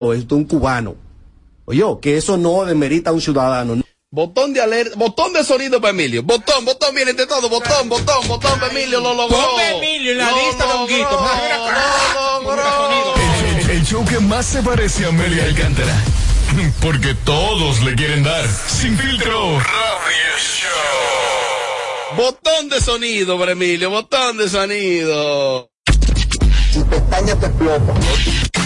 esto un cubano. Oye, que eso no demerita a un ciudadano. Botón de alerta, botón de sonido para Emilio. Botón, botón, miren de todo. Botón, botón, botón para Emilio, lo logró. Ponme Emilio en la lista de honguitos. El, el show que más se parece a Amelia Alcántara. Porque todos le quieren dar. Sin filtro. Radio Show. Botón de sonido para Emilio, botón de sonido. Tu pestaña te explota.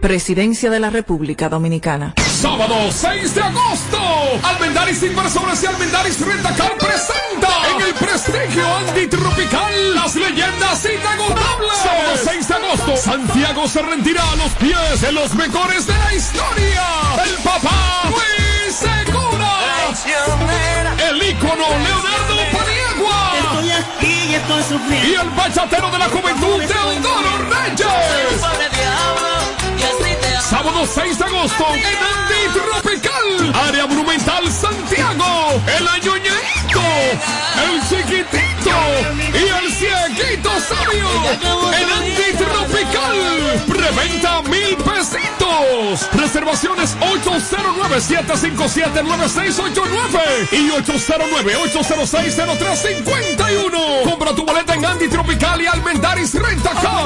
Presidencia de la República Dominicana. Sábado 6 de agosto, Almendaris Inversores y Almendaris Rentacar presenta en el prestigio antitropical las leyendas inagotables. Sábado 6 de agosto, Santiago se rendirá a los pies de los mejores de la historia. El papá Luis Segura. El ícono Leonardo Paniagua. Estoy aquí y estoy sufriendo. Y el bachatero de la juventud, Teodoro Reyes. Sábado 6 de agosto en Andy Tropical, área monumental Santiago, el añoñadito, el chiquitito y el cieguito sabio en Andy Tropical. Preventa mil pesitos. Reservaciones 809-757-9689 y 809-806-0351. Compra tu boleta en Andy Tropical y Almendaris Rentacar. Ganadora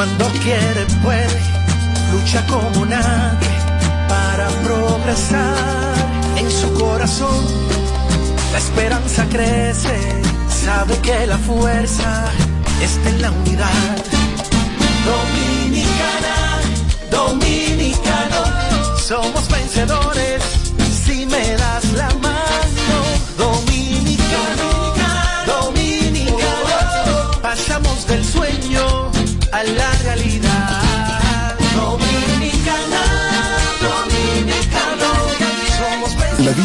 cuando quiere, puede, lucha como nadie para progresar. En su corazón, la esperanza crece, sabe que la fuerza está en la unidad. Dominicana, dominicano, somos vencedores si me das la mano. Dominicano, dominicano, pasamos del sueño a la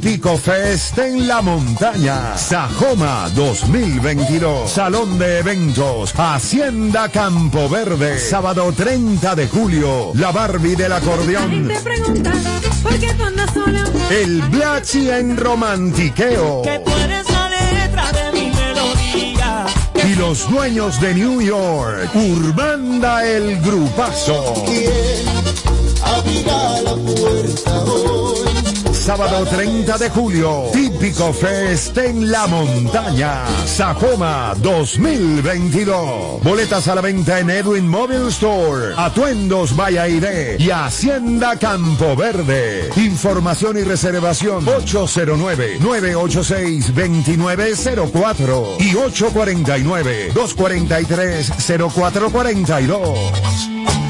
Típico Fest en la montaña. Sajoma 2022. Salón de eventos. Hacienda Campo Verde. Sábado 30 de julio. La Barbie del acordeón. El Blachi en romantiqueo. Que tú eres la letra de mi melodía. Y los dueños de New York. Urbanda el Grupazo. Abrirá la puerta hoy. Sábado 30 de julio, típico fest en la montaña. Sajoma 2022. Boletas a la venta en Edwin Mobile Store, Atuendos Vallairé y Hacienda Campo Verde. Información y reservación 809-986-2904 y 849-243-0442.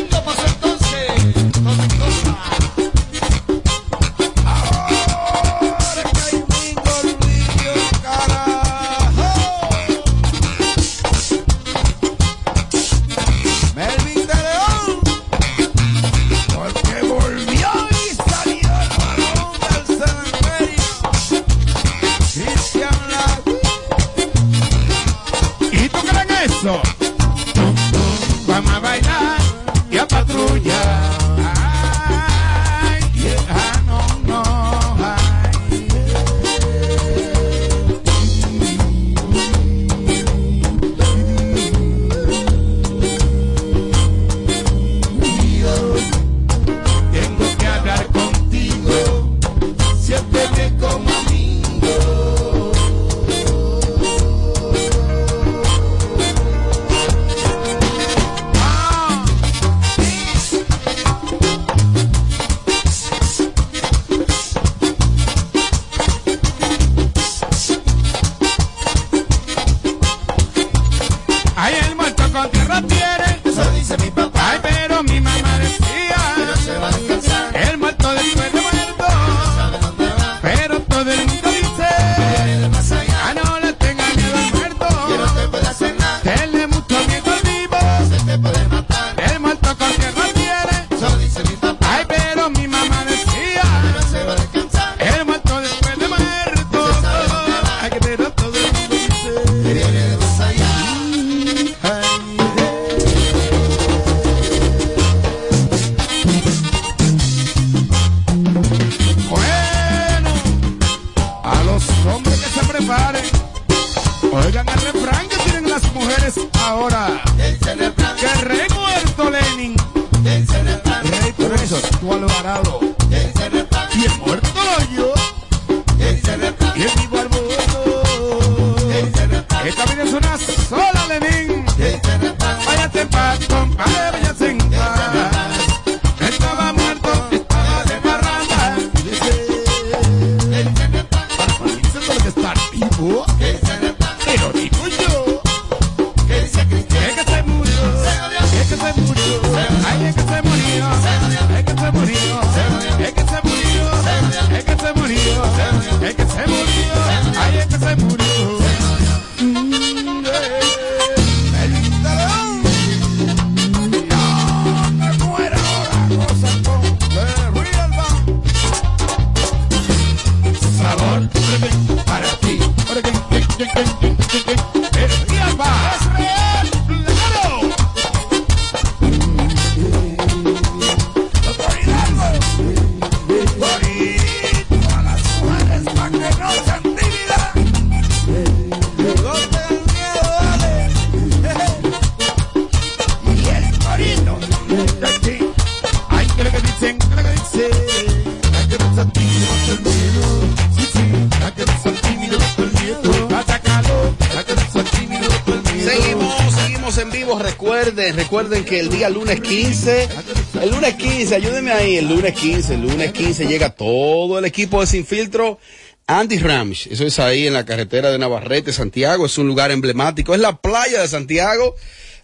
El lunes 15, el lunes 15 llega todo el equipo de Sin Filtro. Andy Ramish, eso es ahí en la carretera de Navarrete, Santiago, es un lugar emblemático, es la playa de Santiago.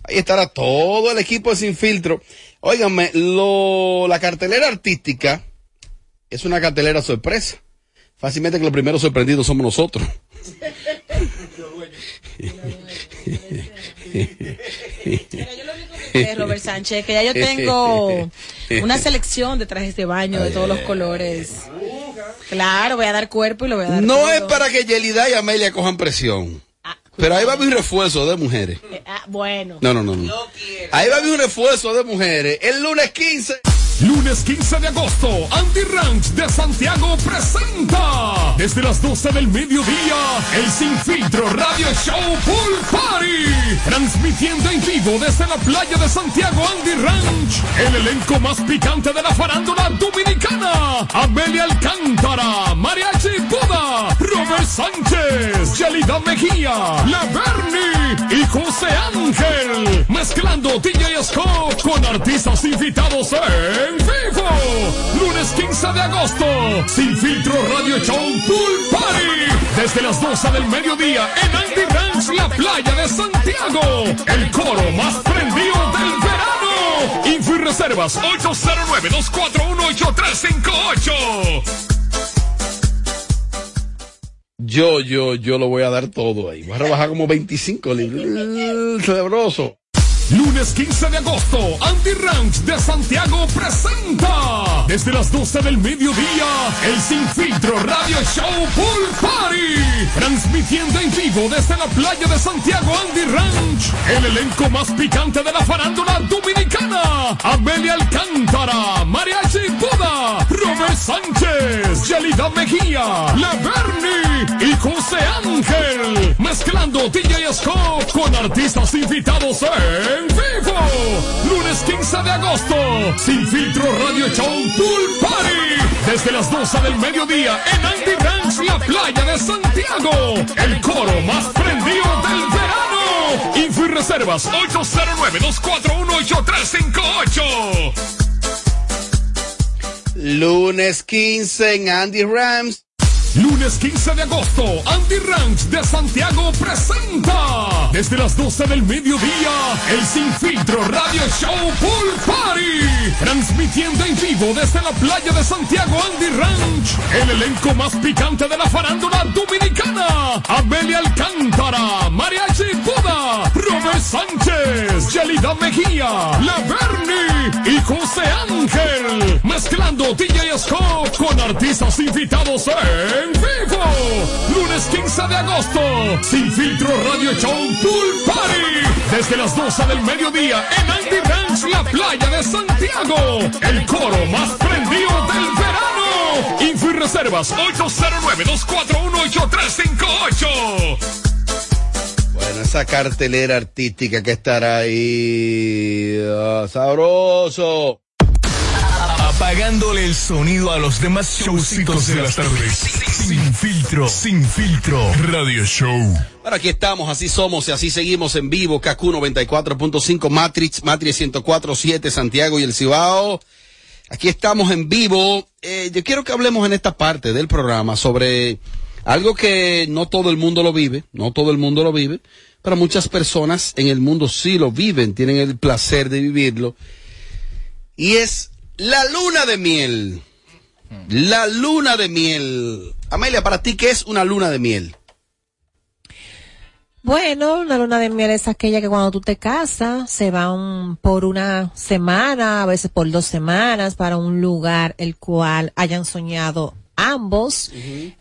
Ahí estará todo el equipo de Sin Filtro. Óiganme, lo, la cartelera artística es una cartelera sorpresa. Fácilmente que los primeros sorprendidos somos nosotros. Lo Robert Sánchez, que ya yo tengo una selección de trajes de baño de todos los colores. Claro, voy a dar cuerpo y lo voy a dar. No todo. es para que Yelida y Amelia cojan presión. Pero ahí va a haber un refuerzo de mujeres. Eh, ah, bueno. No, no, no. no. Ahí va a haber un refuerzo de mujeres. El lunes 15. Lunes 15 de agosto, Andy Ranch de Santiago presenta desde las 12 del mediodía el Sin Filtro Radio Show Pool Party. Transmitiendo en vivo desde la playa de Santiago Andy Ranch, el elenco más picante de la farándula dominicana. Amelia Alcántara, Mariachi Buda, Robert Sánchez, Mejía, La Bernie y José Ángel. Mezclando DJ Scott con artistas invitados en vivo. Lunes 15 de agosto. Sin filtro Radio Show Pool Party. Desde las 12 del mediodía en Andy la playa de Santiago. El coro más prendido del verano. Info y reservas 809-241-8358. Yo, yo, yo lo voy a dar todo ahí. Voy a rebajar como 25 libras. Celebroso. Lunes 15 de agosto, Andy Ranch de Santiago presenta desde las 12 del mediodía el Sin Filtro Radio Show Pool Party. Transmitiendo en vivo desde la playa de Santiago Andy Ranch. El elenco más picante de la farándula dominicana. Amelia Alcántara, Mariachi Buda, Robert Sánchez, Yelida Mejía, La Bernie y José Ángel. Mezclando DJ Scott con artistas invitados en vivo. Lunes 15 de agosto. Sin filtro Radio Show Pool Party. Desde las 12 del mediodía en Andy Ranch, la playa de Santiago. El coro más prendido del verano. Info y reservas 809-241-8358. Lunes 15 en Andy Rams. Lunes 15 de agosto, Andy Ranch de Santiago presenta desde las 12 del mediodía el Sin Filtro Radio Show Pool Party. Transmitiendo en vivo desde la playa de Santiago Andy Ranch. El elenco más picante de la farándula dominicana. Amelia Alcántara, Mariachi Buda, Robert Sánchez, Yelida Mejía, La Bernie y José Ángel. Mezclando DJ Scott con artistas invitados en vivo. Lunes 15 de agosto. Sin filtro Radio Show Pool Party. Desde las 12 del mediodía en Andy Ranch, la playa de Santiago. El coro más prendido del verano. Info y reservas 809-241-8358. Bueno, esa cartelera artística que estará ahí. ah, sabroso. Apagándole el sonido a los demás showcitos de las tardes. Sin filtro, sin filtro. Radio Show. Bueno, aquí estamos, así somos y así seguimos en vivo. KQ 94.5 Matrix, Matrix 104.7 Santiago y el Cibao. Aquí estamos en vivo. Eh, yo quiero que hablemos en esta parte del programa sobre algo que no todo el mundo lo vive, no todo el mundo lo vive, pero muchas personas en el mundo sí lo viven, tienen el placer de vivirlo. Y es la luna de miel. La luna de miel. Amelia, para ti, ¿qué es una luna de miel? Bueno, una luna de miel es aquella que cuando tú te casas se van por una semana, a veces por dos semanas, para un lugar el cual hayan soñado ambos.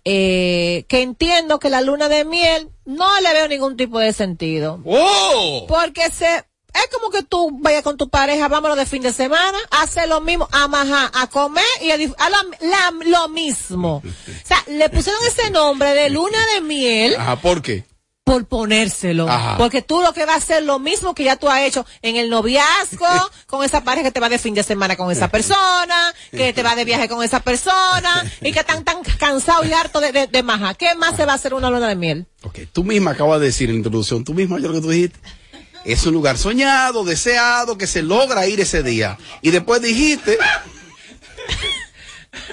eh, que entiendo que la luna de miel no le veo ningún tipo de sentido. ¡Oh! Porque se es como que tú vayas con tu pareja, vámonos de fin de semana, hace lo mismo, a majar, a comer y a, a la- la- lo mismo. O sea, le pusieron ese nombre de luna de miel Ajá, ¿por qué? por ponérselo. Ajá. Porque tú lo que vas a hacer lo mismo que ya tú has hecho en el noviazgo, con esa pareja que te va de fin de semana con esa persona, que te va de viaje con esa persona, y que están tan cansado y harto de, de, de maja. ¿Qué más se va a hacer una luna de miel? Ok, tú misma acabas de decir en la introducción, tú misma, yo lo que tú dijiste. Es un lugar soñado, deseado, que se logra ir ese día. Y después dijiste.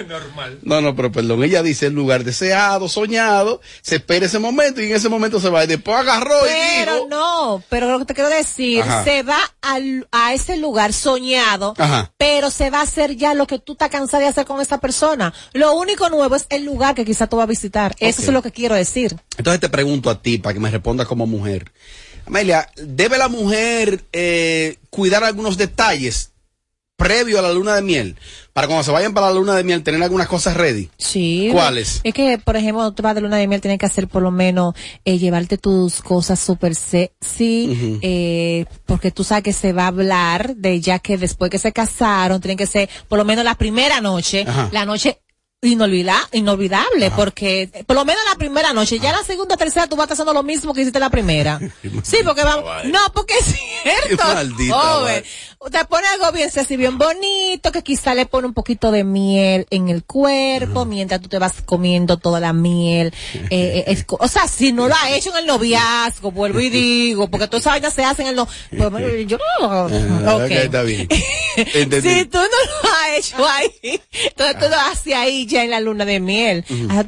Normal. No, no, pero perdón, ella dice el lugar deseado, soñado, se espera ese momento y en ese momento se va. Y después agarró y Pero dijo. no, pero lo que te quiero decir, Ajá. se va al- a ese lugar soñado, Ajá. pero se va a hacer ya lo que tú estás cansada de hacer con esa persona. Lo único nuevo es el lugar que quizá tú vas a visitar. Eso es lo que quiero decir. Entonces te pregunto a ti, para que me respondas como mujer. Amelia, ¿debe la mujer eh, cuidar algunos detalles previo a la luna de miel? Para cuando se vayan para la luna de miel, tener algunas cosas ready. Sí. ¿Cuáles? Es que, por ejemplo, tú vas de luna de miel, tienes que hacer por lo menos eh, llevarte tus cosas súper sexy, Ujú. eh, porque tú sabes que se va a hablar de ya que después que se casaron, tienen que ser por lo menos la primera noche, Ajá. la noche inolvida- inolvidable, porque por lo menos la primera noche, ya la segunda, tercera, tú vas haciendo lo mismo que hiciste la primera. Sí, porque vamos, no, porque es cierto. Qué maldita joven. Te pone algo bien sexy, bien bonito, que quizá le pone un poquito de miel en el cuerpo, mientras tú te vas comiendo toda la miel. Eh, eh, o sea, si no lo ha hecho en el noviazgo, vuelvo y digo, porque todas esas vainas se hacen en los, pues, bueno, yo no, Ah, está bien. Si tú no lo has hecho ahí, entonces tú lo haces ahí ya en la luna de miel. Ah,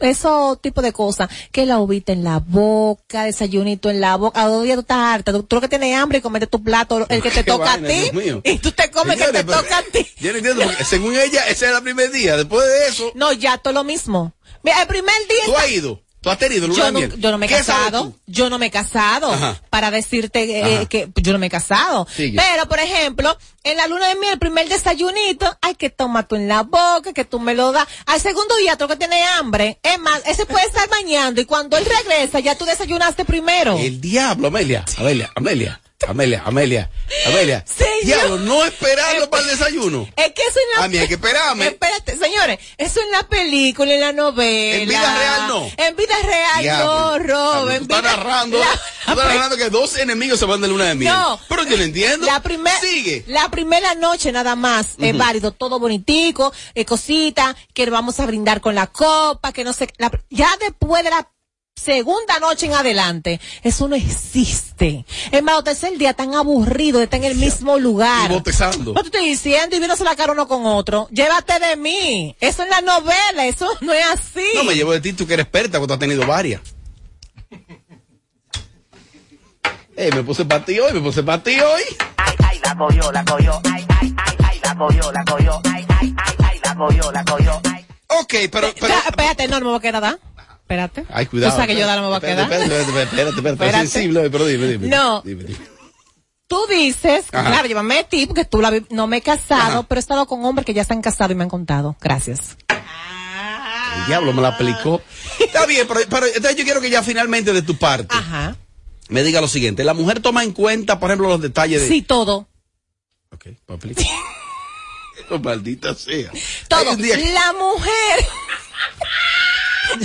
Eso, eso tipo de cosas, que la uvita en la boca, desayunito en la boca, a dos días tú estás harta, tú, tú lo que tienes hambre y comete tu plato, el que te Qué toca a ti, y tú te comes que te pero- toca a ti. Yo no entiendo, porque según ella, ese era el primer día. Después de eso, No, ya todo lo mismo. Mira, el primer día... tú has ido. Tú has tenido Yo no, yo no me he ¿Qué sabes casado, yo no me he casado Ajá. para decirte eh, que yo no me he casado. Sigue. Pero, por ejemplo, en la luna de miel, el primer desayunito, hay que tomar tú en la boca, que tú me lo das. Al segundo día, tú que tienes hambre, es más, ese puede estar bañando y cuando él regresa, ya tú desayunaste primero. El diablo, Amelia. Amelia, Amelia. Amelia, Amelia, Amelia. Señor. Diablo, no esperarlo para el desayuno. Es que eso en la... A mí hay que esperarme. Espérate, señores, eso en la película, en la novela. En vida real no. En vida real no, Rob. en Tú estás vida- narrando, La- tú estás narrando que dos enemigos se van de luna de miel. No. Pero yo no entiendo. La primera, Sigue. la primera noche nada más es Ujú. válido, todo bonitico, eh, cosita, que vamos a brindar con la copa, que no sé, la- ya después de la segunda noche en adelante, eso no existe. Es más, usted es el día tan aburrido de estar en el mismo lugar. No te estoy diciendo y viéndose la cara uno con otro. Llévate de mí. Eso es la novela, eso no es así. No me llevo de ti, tú que eres experta, porque tú has tenido varias. Ey, me puse para ti hoy, me puse para ti hoy. Ay, la cogió, la cogió. Ay, ay, ay, ay, la cogió, la cogió. Ay, ay, ay, ay, la cogió, la cogió. Ay. Ok, pero, pero, Ya, espérate, no, no me voy a quedar, ¿da? Espérate. Ay, cuidado. Tú sabes que yo no me voy a quedar. Espérate, espérate, espérate, espérate, sensible, pero dime, dime. No. Dime, dime. Tú dices, Ajá. claro, llévame a ti porque tú la vi- no me he casado, Ajá. pero he estado con hombres que ya están casados y me han contado. Gracias. El diablo me la aplicó. Está bien, pero, pero entonces yo quiero que ya finalmente de tu parte Ajá. me diga lo siguiente. La mujer toma en cuenta, por ejemplo, los detalles de... Sí, todo. Ok, pa' aplicar. Oh, maldita sea. Todo. La mujer.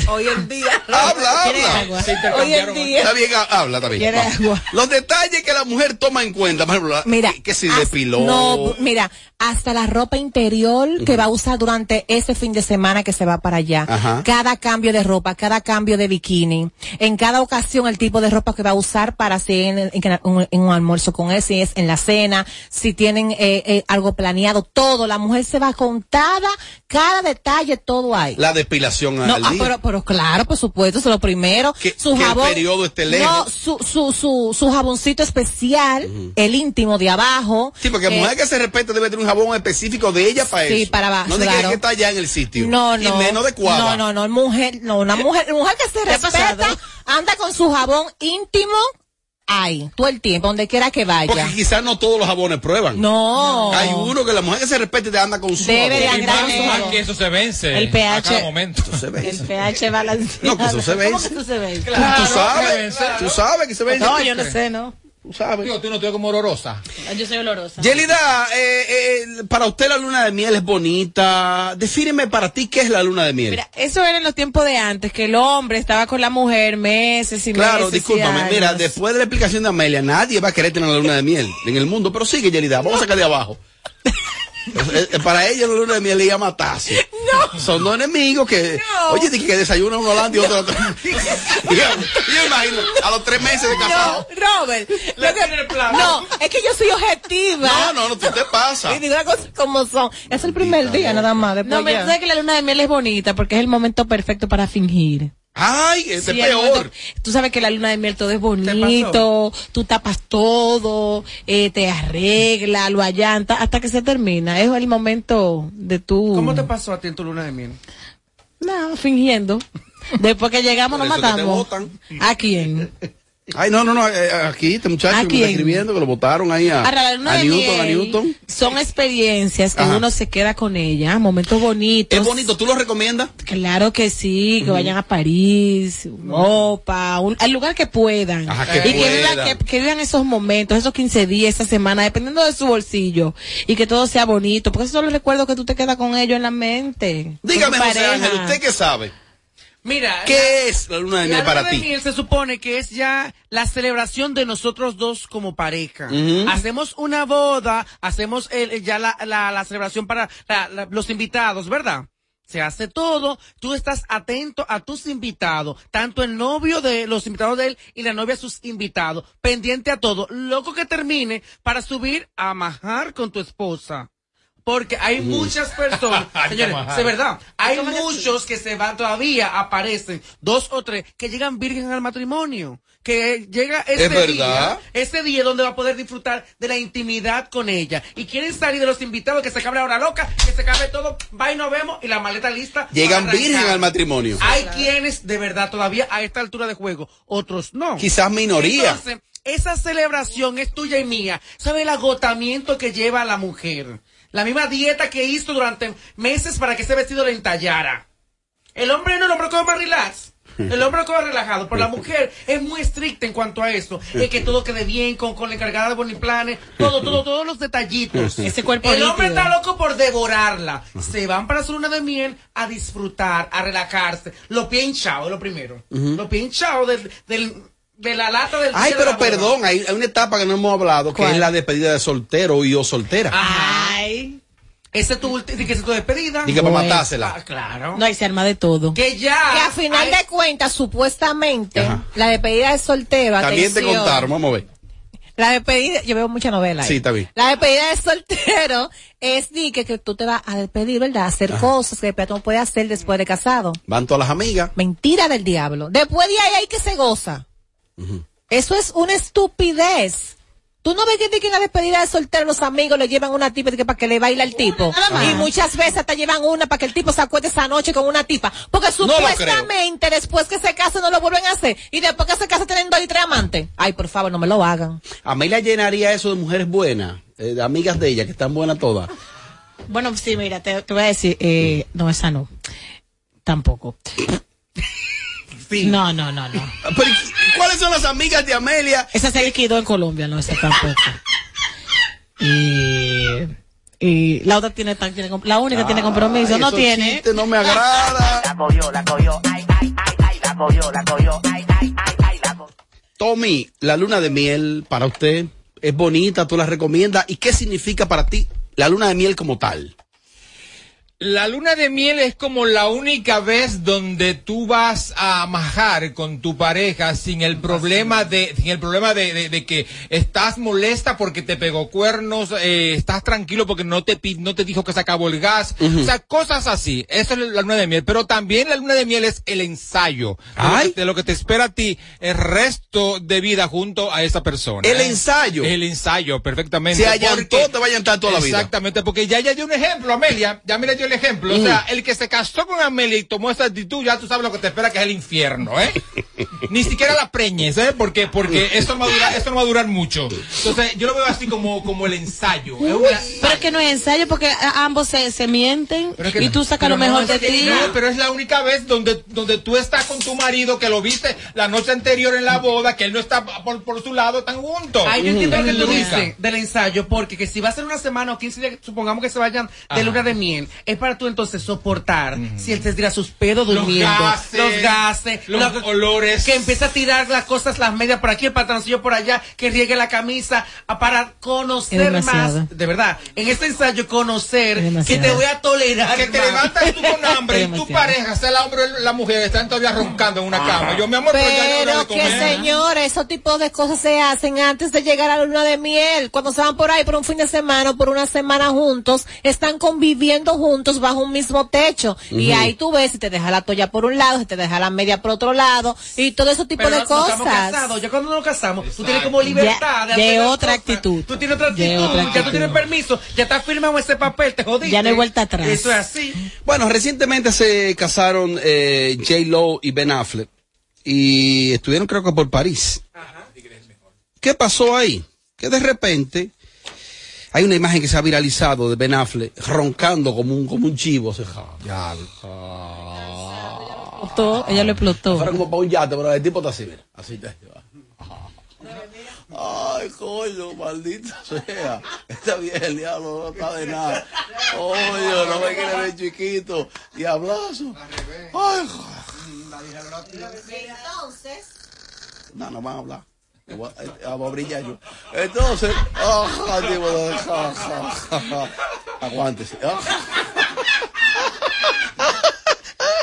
Hoy en día. Habla, ¿Quieres habla. Sí, te Hoy en día. Está bien, ha- habla, está bien. ¿Quieres Vamos. agua? Los detalles que la mujer toma en cuenta, por ejemplo, la- Mira, que, si depiló. No, mira, hasta la ropa interior que va a usar durante ese fin de semana que se va para allá. Ajá. Cada cambio de ropa, cada cambio de bikini. En cada ocasión el tipo de ropa que va a usar para hacer en, en un, en un almuerzo con él, si es en la cena, si tienen eh, eh, algo planeado, todo. La mujer se va contada, cada detalle, todo hay. La depilación al ah, día. Pero, pero claro, por supuesto, eso es lo primero. Que- su que el jabón. periodo esté lejos. No, su, su, su, su jaboncito especial, el íntimo de abajo. Sí, porque eh, mujer que se respeta debe tener un jabón específico de ella para Sí, eso. para abajo, No claro. que está allá en el sitio. No, no. Y menos de cuava. No, no, no, mujer, no, una mujer, mujer que se ¿Qué ha respeta, anda con su jabón íntimo ahí, todo el tiempo, donde quiera que vaya. Porque quizás no todos los jabones prueban. No. Hay uno que la mujer que se respete te anda con su Debe de todo. que eso se vence El pH. a cada momento. Se ve. El pH balanceado. No, que eso se ¿Cómo vence. que eso se ve? Tú Claro, sabes, se vence. tú sabes que se ve. No, yo no sé, no. Tú sabes. Digo, tú no te ves como olorosa. Yo soy olorosa. Yelida, eh, eh, para usted la luna de miel es bonita. Defíneme para ti qué es la luna de miel. Mira, eso era en los tiempos de antes, que el hombre estaba con la mujer meses y Claro, meses. y discúlpame. Mira, años. después de la explicación de Amelia, nadie va a querer tener la luna de miel en el mundo. Pero sigue, Yelida, vamos a sacar de abajo. Para ella la luna de miel le llama matazo. No. Son dos enemigos que, oye, dije que desayuna uno adelante y otro atrás. Digamos, yo imagino, a los tres meses de casado. No, Robert. lo que- no, es que yo soy objetiva. No, no, no, tú te pasa. Y digo las cosas como son. Es el primer día nada más. Después No, pero ya. que la luna de miel es bonita porque es el momento perfecto para fingir. Ay, este Sí, es peor. momento- tú sabes que la luna de miel todo es bonito, tú tapas todo, eh, te arregla, lo allanta, hasta que se termina. Es el momento de tu... ¿Cómo te pasó a ti en tu luna de miel? No, fingiendo. Después que llegamos nos matamos. ¿A quién? Ay, no, no, no, eh, aquí este muchacho ¿A que está escribiendo que lo votaron ahí a, a de Newton, a Newton. Son experiencias que Ajá. uno se queda con ella, momentos bonitos. Es bonito, ¿tú lo recomiendas? Claro que sí, que vayan a París, Europa, un- al lugar que puedan. Ajá, que y que vivan, puedan. que, que vivan esos momentos, esos 15 días, esa semana, dependiendo de su bolsillo. Y que todo sea bonito, porque esos son los recuerdos que tú te quedas con ellos en la mente. Dígame, José. Ángel, ¿usted qué sabe? Mira, ¿Qué es la luna de la miel para ti? se supone que es ya la celebración de nosotros dos como pareja. Hacemos una boda, hacemos el- ya la, la, la celebración para la- la- los invitados, ¿verdad? Se hace todo, tú estás atento a tus invitados, tanto el novio de los invitados de él y la novia a sus invitados, pendiente a todo, loco que termine para subir a majar con tu esposa. Porque hay muchas personas, señores, de verdad, hay muchos que se van todavía, aparecen, dos o tres, que llegan virgen al matrimonio. Que llega ese Es día, ese día donde va a poder disfrutar de la intimidad con ella. Y quieren salir de los invitados, que se acabe la hora loca, que se acabe todo, va y nos vemos, y la maleta lista. Llegan virgen al matrimonio. Hay quienes, de verdad, todavía a esta altura de juego, otros no. Quizás minoría. Entonces, esa celebración es tuya y mía. ¿Sabe el agotamiento que lleva a la mujer? La misma dieta que hizo durante meses para que ese vestido le entallara. El hombre no, el hombre come más relax. El hombre come relajado, pero la mujer es muy estricta en cuanto a eso. Es que todo quede bien con, con la encargada de Boniplanes, todo, todo, todos los detallitos. Ese cuerpo El hombre está loco por devorarla. Se van para su luna de miel a disfrutar, a relajarse. Los pies hinchados, lo primero. Los pies hinchados del, del, de la lata del Ay, de pero perdón, hay, hay una etapa que no hemos hablado, que es la despedida de soltero y o soltera. Ay. Esa es tu, que esa es tu despedida. Diga para Bueno. matársela. Ah, claro. No, y se arma de todo. Que ya. Que a final de cuentas, supuestamente, Ajá. la despedida de soltero, También te contaron, vamos a ver. La despedida, yo veo mucha novela. ahí. Sí, está bien. La despedida de soltero es di que, que tú te vas a despedir, ¿verdad? A hacer Ajá. cosas que después tú no puedes hacer después de casado. Van todas las amigas. Mentira del diablo. Después de ahí hay que se goza. Eso es una estupidez. Tú no ves que, que en la despedida de soltero los amigos le llevan una tipa para que le baile al tipo. Y muchas veces te llevan una para que el tipo se acueste esa noche con una tipa. Porque No supuestamente después que se casen no lo vuelven a hacer. Y después que se casen tienen dos y tres amantes. Ay, por favor, no me lo hagan. Amelia llenaría eso de mujeres buenas, eh, de amigas de ella, que están buenas todas. Bueno, sí, mira, te, te voy a decir, eh, no, esa no. Tampoco. No, no, no, no. Pero, ¿y ¿Cuáles son las amigas de Amelia? Esa se liquidó en Colombia, no, esa tampoco. Y, y la otra tiene, tan- tiene la única tiene compromiso, no tiene. chistes no me agrada. La cogió, la cogió, ay, ay, ay, ay, la cogió, la cogió, ay, ay, ay, ay, la cogió. Tommy, la luna de miel para usted es bonita, tú la recomiendas. ¿Y qué significa para ti la luna de miel como tal? La luna de miel es como la única vez donde tú vas a majar con tu pareja sin el problema de, sin el problema de, de- de que estás molesta porque te pegó cuernos, eh, estás tranquilo porque no te no te dijo que se acabó el gas, Ujú. o sea, cosas así. Esa es la luna de miel. Pero también la luna de miel es el ensayo que, de lo que te espera a ti el resto de vida junto a esa persona. El ¿eh? ensayo. El ensayo, perfectamente. Se allantó, Porque- te va a llantar toda la vida. Exactamente, porque ya ya dio un ejemplo, Amelia, ya me le dio el ejemplo. O Mm. sea, el que se casó con Amelia y tomó esa actitud, ya tú sabes lo que te espera, que es el infierno, ¿eh? Ni siquiera la preñes, ¿eh? Porque, porque esto, no va a durar, esto no va a durar mucho. Entonces, yo lo veo así como, como el ensayo. Una- Pero es que no es ensayo porque ambos se, se mienten Pero es que y tú sacas lo mejor no, de ti. No, pero es la única vez donde, donde tú estás con tu marido que lo viste la noche anterior en la boda, que él no está por, por su lado, están juntos. Ay, yo entiendo lo que tú dices del ensayo, porque que si va a ser una semana o 15 días, supongamos que se vayan de Ajá. luna de miel, es para tú entonces soportar si él te tira sus pedos Los durmiendo, gases, los gases, los lo- olores. que empieza a tirar las cosas, las medias por aquí, el pantaloncillo por allá, que riegue la camisa, a- para conocer más, de verdad, en este ensayo conocer que te voy a tolerar. Que te más. levantas tú con hambre y tu pareja, sea el hombre o la mujer, están todavía roncando en una cama. Yo, mi amor, pero, ya no Pero que señores, esos tipos de cosas se hacen antes de llegar a la luna de miel. Cuando se van por ahí por un fin de semana o por una semana juntos, están conviviendo juntos bajo un mismo techo. Y ahí tú ves si te deja la toalla por un lado, si te deja la media por otro lado, y todo ese tipo Pero de no- no estamos cosas. casados, ya cuando nos casamos, tú tienes como libertad Ya- hacer de otra cosas. actitud. Tú tienes otra De actitud, otra ya tú actitud. tienes permiso, ya está firmado ese papel, te jodiste. Ya no hay vuelta atrás. Eso es así. Bueno, recientemente se casaron eh, J. Lo y Ben Affleck. Y estuvieron creo que por París. ¿Qué pasó ahí? Que de repente hay una imagen que se ha viralizado de Ben Affleck roncando como un, como un chivo. o sea, ya, Explotó, ella lo explotó. Fuera como para un yate, pero el tipo está así, mira. Así está. Ay, coño, maldita sea. Está bien, el diablo no está de nada. Coño, no me quiere ver chiquito. Y abrazo. Ay, Entonces. no, no van a hablar. Voy a, eh, brillar yo. Entonces, ajá, tipo, ja, ja, ja, ja. aguántese. Ah.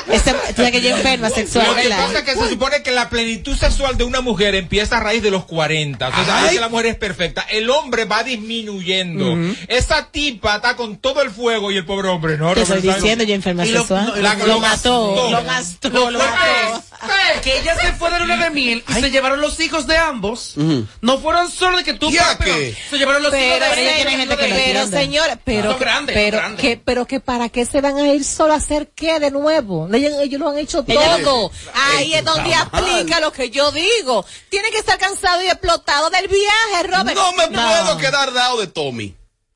Ese, sabes que es enferma sexual, Lo que ¿verdad? pasa es que se supone que la plenitud sexual de una mujer empieza a raíz de los 40. O sea, Ay. que la mujer es perfecta. El hombre va disminuyendo. Esa tipa está con todo el fuego y el pobre hombre no. Te estoy diciendo, es enferma Y lo- sexual. no, la- lo, lo mató, lo gastó, Lo lo fuerte mató. que ella se fue de luna de miel y se llevaron los hijos de ambos. No fueron solo de que tú. ¿Y a pero qué? Se llevaron los Pero, hijos de pero, tiene gente que de pero señora, pero, Son grandes, pero, grandes. que, pero que para qué se van a ir solo a hacer qué de nuevo. Ellos, ellos lo han hecho Ella- todo. Ahí es donde aplica lo que yo digo. Tiene que estar cansado y explotado del viaje, Robert. No me puedo quedar dado de Tommy.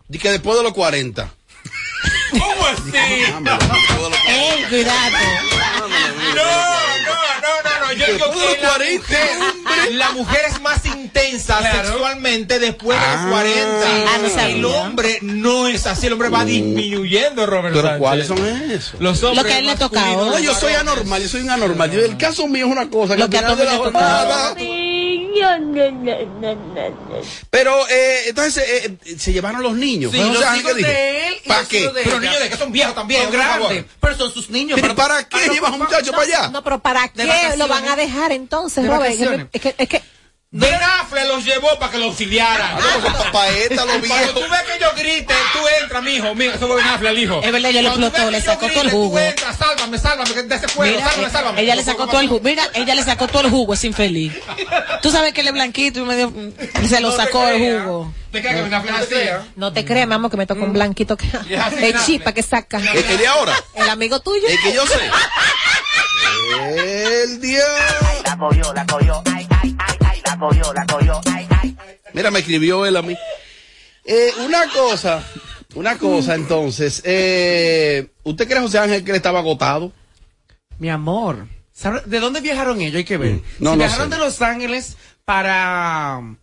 Y que después de los 40. ¿Cómo así? Ey, cuidado. No, no, no, no, no. Yo digo que la 40, mujer, la mujer es más intensa sexualmente después de Ah. los 40. Ah, no sabía. el hombre no es así, el hombre va disminuyendo, Robert Pero. ¿cuáles son esos? Los hombres Lo que a él le tocaba. No, yo soy anormal, yo soy un anormal. Yo- el caso mío es una cosa que Lo al que a de la Tommy le tocaba. jornada. Pero eh, entonces eh, eh, se llevaron los niños. Sí, los hijos que él y ¿Para qué? de Pero ella. niños de que son viejos también, Son grandes, pero son sus niños. ¿Pero para qué Ah, no, llevas a un muchacho para allá? No, pero ¿para De qué lo van a dejar entonces, De Robert? Es que-. Es que, es Ben Affleck los llevó para que lo auxiliaran. Para esta, los Cuando tú ves que ellos griten, tú entras, mijo. Mira, eso fue Ben Affleck, el hijo. Es verdad, ella le explotó, le sacó todo el jugo. Tú entras, sálvame, sálvame, que de ese fuego, Mira, sálvame, sálvame. ella le sacó todo el jugo. Mira, ella le sacó todo el jugo, es infeliz. Tú sabes que él es blanquito y medio, mm, se lo sacó el creas. jugo. ¿Te crees que Ben es no te crees, mamá, que me toca un blanquito que sí, es Nafle. chispa que saca. El que de ahora. El amigo tuyo. El que yo sé. El diablo. La cogió, la cogió, ay, ay, ay, ay, la cogió, la cogió, ay, ay. Mira, me escribió él a mí. Eh, una cosa, una cosa entonces. Eh, ¿Usted cree, José Ángel, que él estaba agotado? Mi amor, ¿sabe- ¿de dónde viajaron ellos? Hay que ver. Mm, no, si no viajaron sé. de Los Ángeles para um,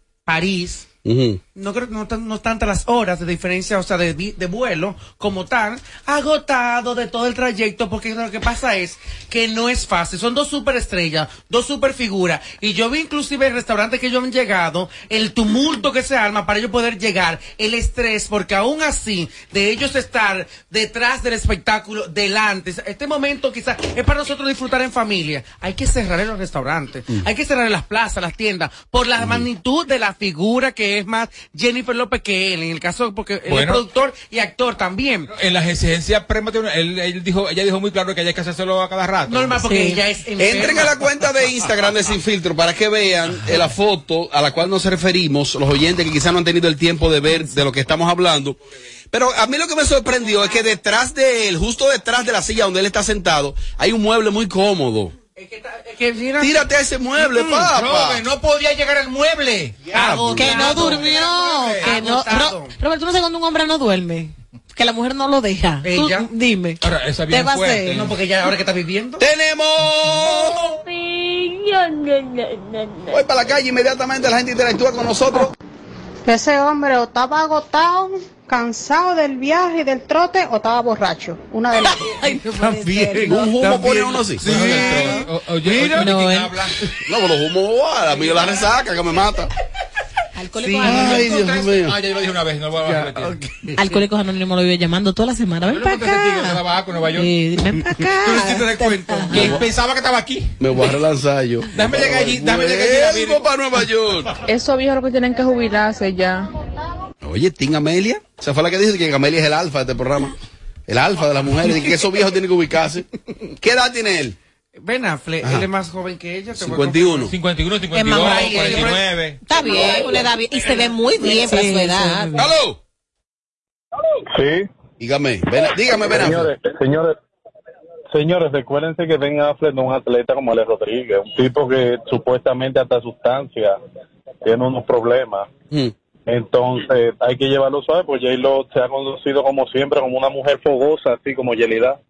No creo que no, tan- no tantas las horas de diferencia, o sea, de, de vuelo como tal, agotado de todo el trayecto, porque lo que pasa es que no es fácil. Son dos superestrellas, dos superfiguras, y yo vi inclusive el restaurante que ellos han llegado, el tumulto que se arma para ellos poder llegar, el estrés, porque aún así, de ellos estar detrás del espectáculo, delante, este momento quizás es para nosotros disfrutar en familia. Hay que cerrar en los restaurantes, hay que cerrar en las plazas, las tiendas, por la magnitud de la figura que es más Jennifer López que él, en el caso, porque él es productor y actor también. En las exigencias prematurales, él, él dijo, ella dijo muy claro que hay que hacérselo a cada rato. Normal, porque Sí. ella es Entren a la cuenta de Instagram de Sin Filtro para que vean eh, la foto a la cual nos referimos, los oyentes que quizás no han tenido el tiempo de ver de lo que estamos hablando. Pero a mí lo que me sorprendió es que detrás de él, justo detrás de la silla donde él está sentado, hay un mueble muy cómodo. Que mira- Tírate a ese mueble, Mm, papá. Robert, no podía llegar al mueble. Agotado. Que no durmió. Que no. Ro- Robert, tú no sabes cuando un hombre no duerme. Que la mujer no lo deja. Tú, Ella. dime. Ahora, esa Te bien va a fuerte. hacer. No, porque ella ahora que está viviendo. ¡Tenemos! Voy para la calle inmediatamente, la gente interactúa con nosotros. Ese hombre o estaba agotado, cansado del viaje y del trote, o estaba borracho. Una de las dos. Ser. Un humo pone uno así. Sí. O- Oye, oye, No, ¿quién él- habla? No, pero los humos, a mí la resaca que me mata. Alcohólicos Ay, Anónimos. Dios mío. Ah, ya yo lo dije una vez, no lo voy a repetir. Alcohólicos Anónimos lo vive llamando toda la semana. Ven para acá. Nueva York. Sí, ven para Tú hiciste acá. Que pensaba que estaba aquí. Me voy a relanzar yo. Déjame llegar allí, déjame llegar allí, para Nueva York. Esos viejos lo que tienen que jubilarse ya. Oye, Tim Amelia. Esa fue la que dice que Amelia es el alfa de este programa. El alfa de las mujeres. Y que esos viejos tienen que ubicarse. ¿Qué edad tiene él? Ben Affleck, Ajá. él es más joven que ella. te voy a 51. 51, Es 52, más, 49. Está bien, una edad bien. Y se ve muy bien para su edad. ¡Aló! Sí. Dígame, ven- dígame, Ben Affleck. Señores, señores, señores, recuérdense que Ben Affleck no es un atleta como Alex Rodríguez, un tipo que supuestamente hasta sustancia tiene unos problemas. Mm. Entonces hay que llevarlo suave, pues J-Lo se ha conocido como siempre, como una mujer fogosa, así como Yelida.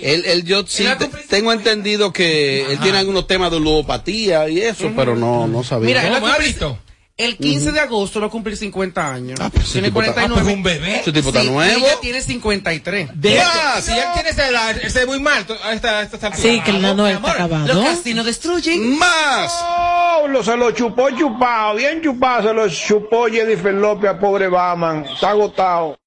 Él, él, yo sí te- tengo entendido que él tiene algunos temas de ludopatía y eso, pero no, no sabía. Mira, él ¿Cómo va a ha visto? el 15 Ujú. de agosto va a cumplir 50 años. ese tiene tipo está- 49. ah, pues un bebé. Ese tipo está Sí, nuevo. Ella tiene 53. De ah, si él tiene esa edad, él se ve muy mal. Esta, esta, esta Sí, que el nano está acabado. Los casinos destruyen. ¡Más! Oh, lo, se lo chupó chupado, bien chupado, se lo chupó Jennifer López a pobre Baman. Está agotado.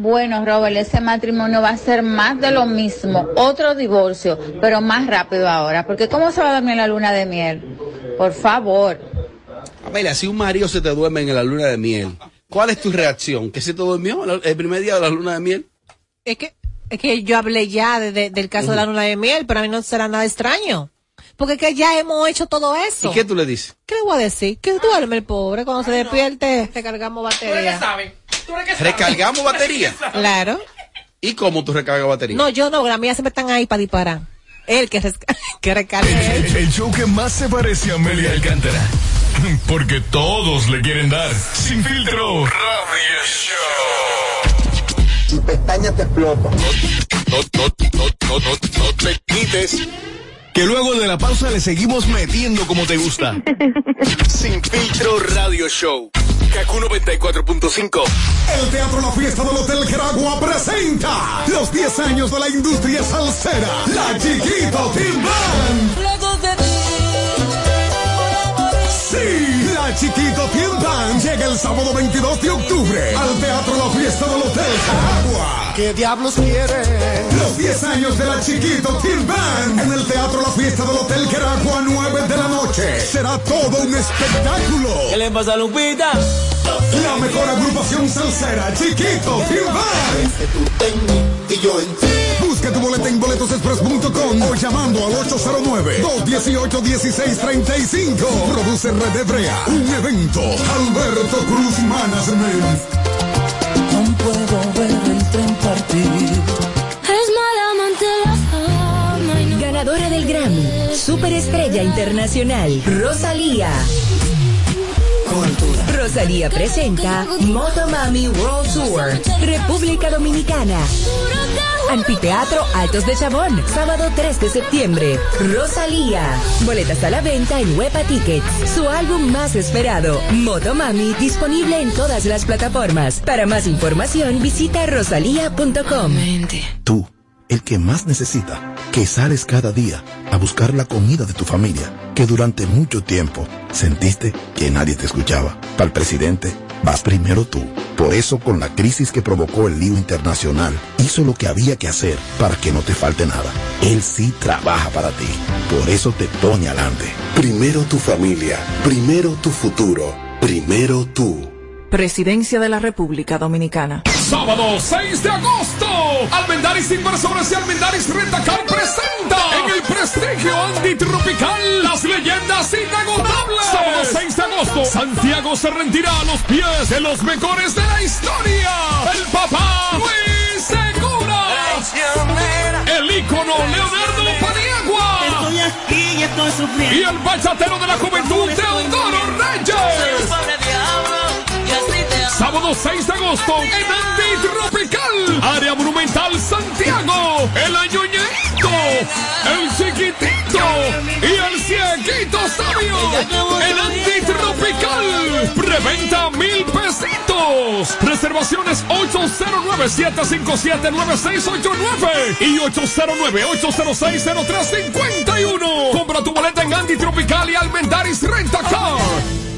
Bueno, Robert, ese matrimonio va a ser más de lo mismo, otro divorcio, pero más rápido ahora, porque ¿cómo se va a dormir la luna de miel? Por favor. Amelia, si un marido se te duerme en la luna de miel, ¿cuál es tu reacción? ¿Que se te durmió el primer día de la luna de miel? Es que, es que yo hablé ya de- de- del caso de la luna de miel, pero a mí no será nada extraño. Porque es que ya hemos hecho todo eso. ¿Y qué tú le dices? ¿Qué le voy a decir? Que duerme el pobre. Cuando se despierte, recargamos ¿Tú eres que batería. ¿Tú eres que sabes? ¿Recargamos batería? Claro. ¿Y cómo tú recargas batería? No, yo no, las mías siempre están ahí para disparar. Él que, él. El, el show que más se parece a Amelia Alcántara. Porque todos le quieren dar. Sin filtro. Radio Show. Tu pestaña te explota. No, no, no, no, no, no te quites. Que luego de la pausa le seguimos metiendo como te gusta. Sin filtro Radio Show. Kaku 94.5. El Teatro La Fiesta del Hotel Geragua presenta los 10 años de la industria salsera. La Chiquito Team La Chiquito Band llega el sábado 22 de octubre al Teatro La Fiesta del Hotel Geragua. ¿Qué diablos quiere? Los 10 años de la Chiquito Band en el Teatro La Fiesta del Hotel Geragua, 9 de la noche. Será todo un espectáculo. ¿Qué le pasa a Lupita? La mejor agrupación salsera, Chiquito Team Band. Y yo en ti. En boletosexpress.com o llamando al 809-218-1635. Produce Red Hebrea. Un evento. Alberto Cruz Management. No puedo ver el tren partir. Es mala amante la fama y no- Ganadora del Grammy, Superestrella Internacional, Rosalía. Rosalía presenta Motomami World Tour, República Dominicana. Anfiteatro Altos de Chabón, sábado 3 de septiembre. Rosalía. Boletas a la venta en Huepa Tickets. Su álbum más esperado, Motomami, disponible en todas las plataformas. Para más información, visita rosalía.com. Tú, el que más necesita, que sales cada día a buscar la comida de tu familia, que durante mucho tiempo sentiste que nadie te escuchaba. Para el presidente, vas primero tú. Por eso, con la crisis que provocó el lío internacional, hizo lo que había que hacer para que no te falte nada. Él sí trabaja para ti. Por eso te pone adelante. Primero tu familia. Primero tu futuro. Primero tú. Presidencia de la República Dominicana. Sábado 6 de agosto, Almendaris Inversores y Almendaris Rentacar presenta en el prestigio antitropical las leyendas inagotables. Sábado 6 de agosto, Santiago se rendirá a los pies de los mejores de la historia. El papá Luis Segura. El ícono Leonardo Paniagua. Estoy aquí y estoy sufriendo. Y el bachatero de la juventud, Teodoro Reyes. Sábado 6 de agosto en Antitropical, Área Monumental Santiago, el añoñito, el chiquitito y el cieguito sabio. El Antitropical, preventa mil pesitos. Reservaciones 809-757-9689 y 809-806-0351. Compra tu boleta en Antitropical y Almendaris Rentacar. Tú,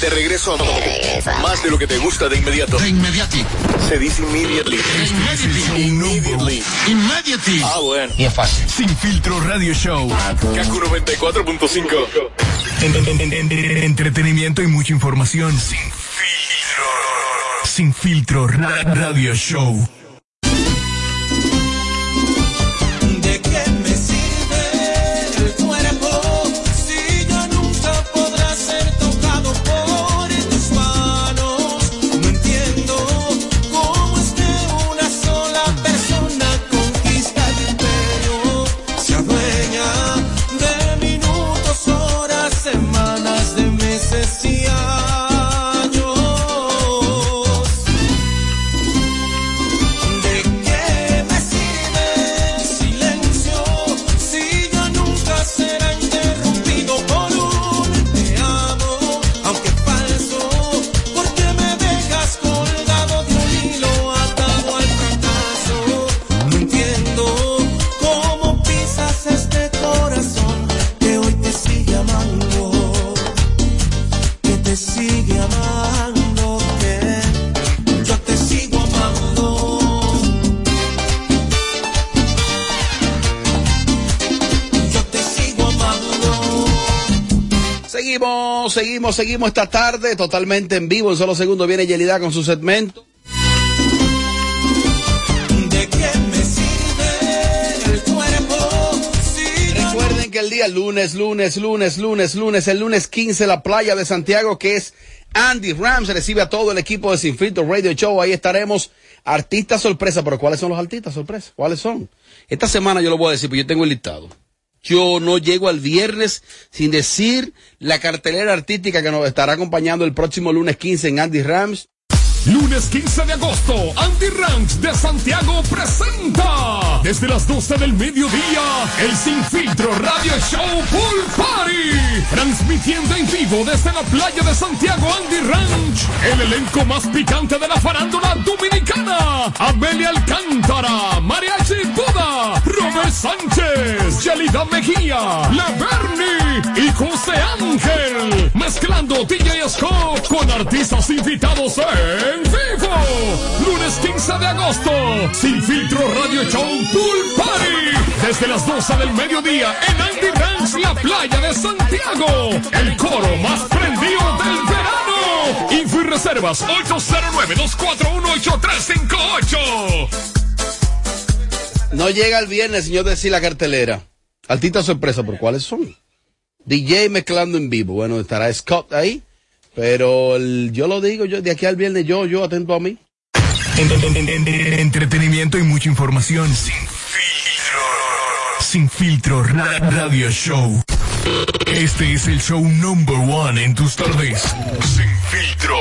De regreso a más de lo que te gusta de inmediato. De inmediati. Se dice immediately. Immediately. Immediately. Ah, bueno. Y es fácil. Sin filtro radio show. Kaku 94.5. En- en- en- en- entretenimiento y mucha información. Sin filtro. Sin filtro ra- radio show. Seguimos, seguimos, seguimos esta tarde totalmente en vivo. En solo segundos viene Yelida con su segmento. ¿De qué me sirve el cuerpo si ya Recuerden que el día lunes, lunes, lunes, lunes, lunes, el lunes 15, la playa de Santiago, que es Andy Rams, recibe a todo el equipo de Sin Filtro Radio Show. Ahí estaremos. Artistas sorpresa, pero ¿cuáles son los artistas sorpresa? ¿Cuáles son? Esta semana yo lo voy a decir, porque yo tengo el listado. Yo no llego al viernes sin decir la cartelera artística que nos estará acompañando el próximo lunes 15 en Andy Rams. Lunes 15 de agosto, Andy Ranch de Santiago presenta desde las 12 del mediodía el Sin Filtro Radio Show Pool Party. Transmitiendo en vivo desde la playa de Santiago Andy Ranch. El elenco más picante de la farándula dominicana. Amelia Alcántara, Mariachi Buda, Robert Sánchez, Yelida Mejía, Le y José Ángel. Mezclando DJ Scott con artistas invitados en vivo. Lunes 15 de agosto. Sin filtro Radio Show Pool Party. Desde las 12 del mediodía en Andy Ranch, la playa de Santiago. El coro más prendido del verano. Info y reservas 809-241-8358. No llega el viernes, señor, decir la cartelera. Artistas sorpresa, ¿por cuáles son? DJ mezclando en vivo. Bueno, estará Scott ahí. Pero el- yo lo digo, yo de aquí al viernes, yo, yo atento a mí. En- en- en- en- entretenimiento y mucha información. Sin filtro. Sin filtro ra- radio show. Este es el show number one en tus tardes. Sin filtro.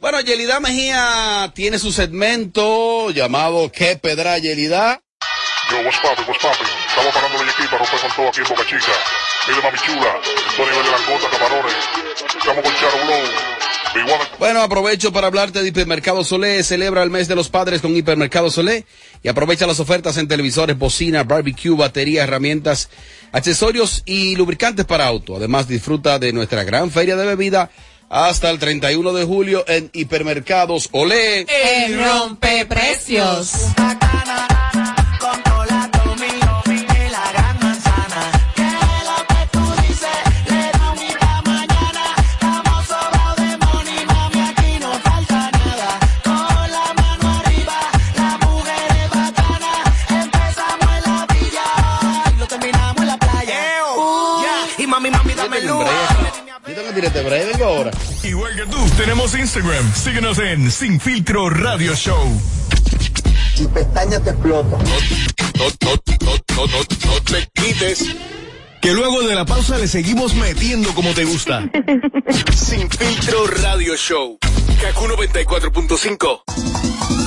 Bueno, Yelida Mejía tiene su segmento llamado ¿Qué pedra Yelida? Yo, what's poppin', what's poppin'? Estamos parando la equipa, romper con todo aquí en Boca Chica. Mire, mami chula, todo nivel de langota, camarones. Estamos con Charo. Bueno, aprovecho para hablarte de Hipermercado Solé. Celebra el mes de los padres con Hipermercado Solé y aprovecha las ofertas en televisores, bocina, barbecue, batería, herramientas, accesorios y lubricantes para auto. Además, disfruta de nuestra gran feria de bebida hasta el 31 de julio en Hipermercados Olé. El rompeprecios. Y Vengo ahora. Igual que tú, tenemos Instagram. Síguenos en Sin Filtro Radio Show. Y pestaña te explota. No, no, no, no, no, no te quites. Que luego de la pausa le seguimos metiendo como te gusta. Sin Filtro Radio Show. Kaku 94.5.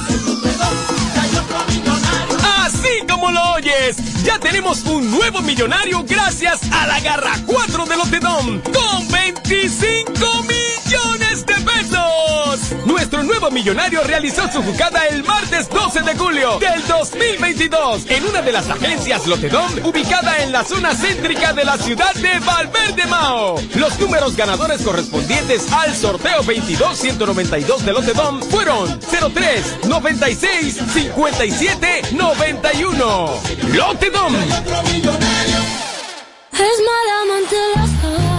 Lo oyes, ya tenemos un nuevo millonario gracias a la garra 4 de Lotedom con 25 millones de pesos. Nuestro nuevo millonario realizó su jugada el martes 12 de julio del 2022 en una de las agencias Lotedom ubicada en la zona céntrica de la ciudad de Valverde Mao. Los números ganadores correspondientes al sorteo 22-192 de Lotedom fueron 03, 96, 57, 91. Lotedom. Es mala amante de la fama y no-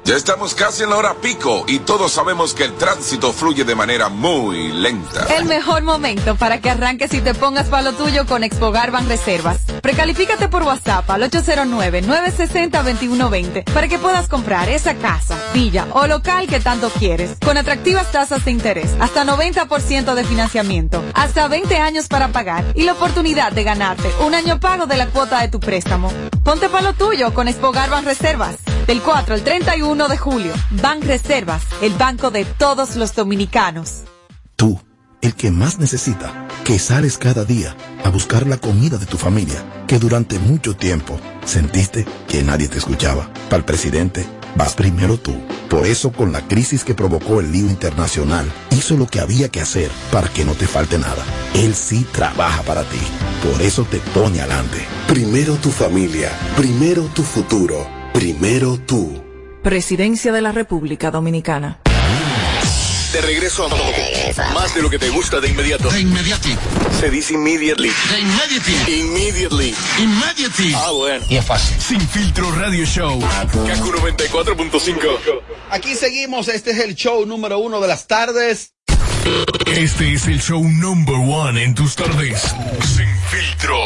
Ya estamos casi en la hora pico y todos sabemos que el tránsito fluye de manera muy lenta. El mejor momento para que arranques y te pongas para lo tuyo con Expogar Ban Reservas. Precalifícate por WhatsApp al 809-960-2120 para que puedas comprar esa casa, villa o local que tanto quieres, con atractivas tasas de interés, hasta 90% de financiamiento, hasta 20 años para pagar y la oportunidad de ganarte un año pago de la cuota de tu préstamo. Ponte para lo tuyo con Expogar Ban Reservas. Del 4 al 31 de julio, Ban Reservas, el banco de todos los dominicanos. Tú, el que más necesita, que sales cada día a buscar la comida de tu familia, que durante mucho tiempo sentiste que nadie te escuchaba. Para el presidente, vas primero tú. Por eso, con la crisis que provocó el lío internacional, hizo lo que había que hacer para que no te falte nada. Él sí trabaja para ti. Por eso te pone adelante. Primero tu familia, primero tu futuro, primero tú. Presidencia de la República Dominicana. De regreso a más de lo que te gusta de inmediato. De inmediati. Se dice immediately. De inmediati. Immediately. Immediately. Ah, bueno. Y es fácil. Sin filtro radio show. Kaku 94.5. Aquí seguimos, este es el show número uno de las tardes. Este es el show number one en tus tardes. Sin filtro.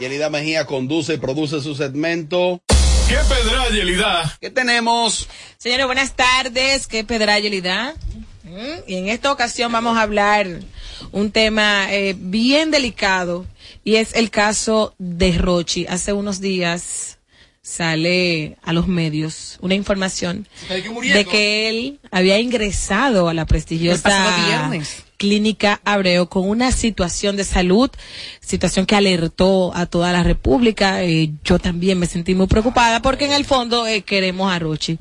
Yelida Mejía conduce y produce su segmento. ¿Qué pedra, Yelida? ¿Qué tenemos? Señores, buenas tardes. ¿Qué pedra Yelida? Mm, Y en esta ocasión vamos a hablar un tema eh, bien delicado y es el caso de Rochi. Hace unos días sale a los medios una información de que él había ingresado a la prestigiosa. Clínica Abreu con una situación de salud, situación que alertó a toda la República. Eh, yo también me sentí muy preocupada porque en el fondo eh, queremos a Rochi.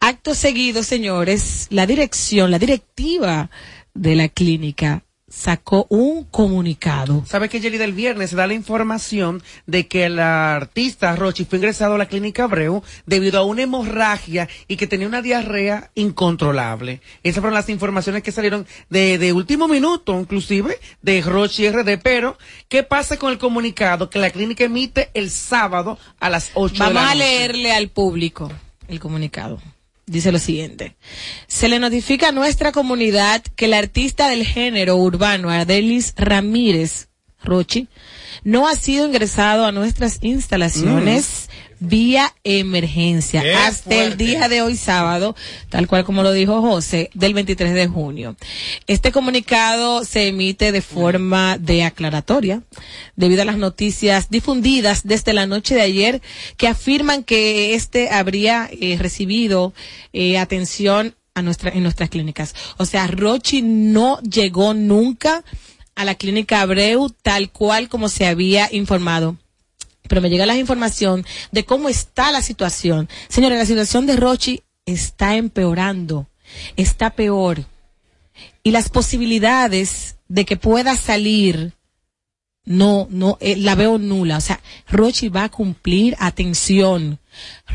Acto seguido, señores, la dirección, la directiva de la clínica sacó un comunicado. ¿Sabe que Jelly del viernes se da la información de que el artista Rochi fue ingresado a la clínica Abreu debido a una hemorragia y que tenía una diarrea incontrolable? Esas fueron las informaciones que salieron de, de último minuto, inclusive, de Rochi RD. Pero, ¿qué pasa con el comunicado que la clínica emite el sábado a las 8 de Vamos la a noche? leerle al público el comunicado. Dice lo siguiente. Se le notifica a nuestra comunidad que el artista del género urbano Ardelis Ramírez Rochi no ha sido ingresado a nuestras instalaciones vía emergencia Qué hasta el día de hoy sábado, tal cual como lo dijo José, del 23 de junio. Este comunicado se emite de forma de aclaratoria debido a las noticias difundidas desde la noche de ayer que afirman que este habría eh, recibido eh, atención a nuestra, en nuestras clínicas. O sea, Rochi no llegó nunca a la clínica Abreu tal cual como se había informado pero me llega la información de cómo está la situación. Señores, la situación de Rochi está empeorando, está peor. Y las posibilidades de que pueda salir, no, no, eh, la veo nula. O sea, Rochi va a cumplir, atención.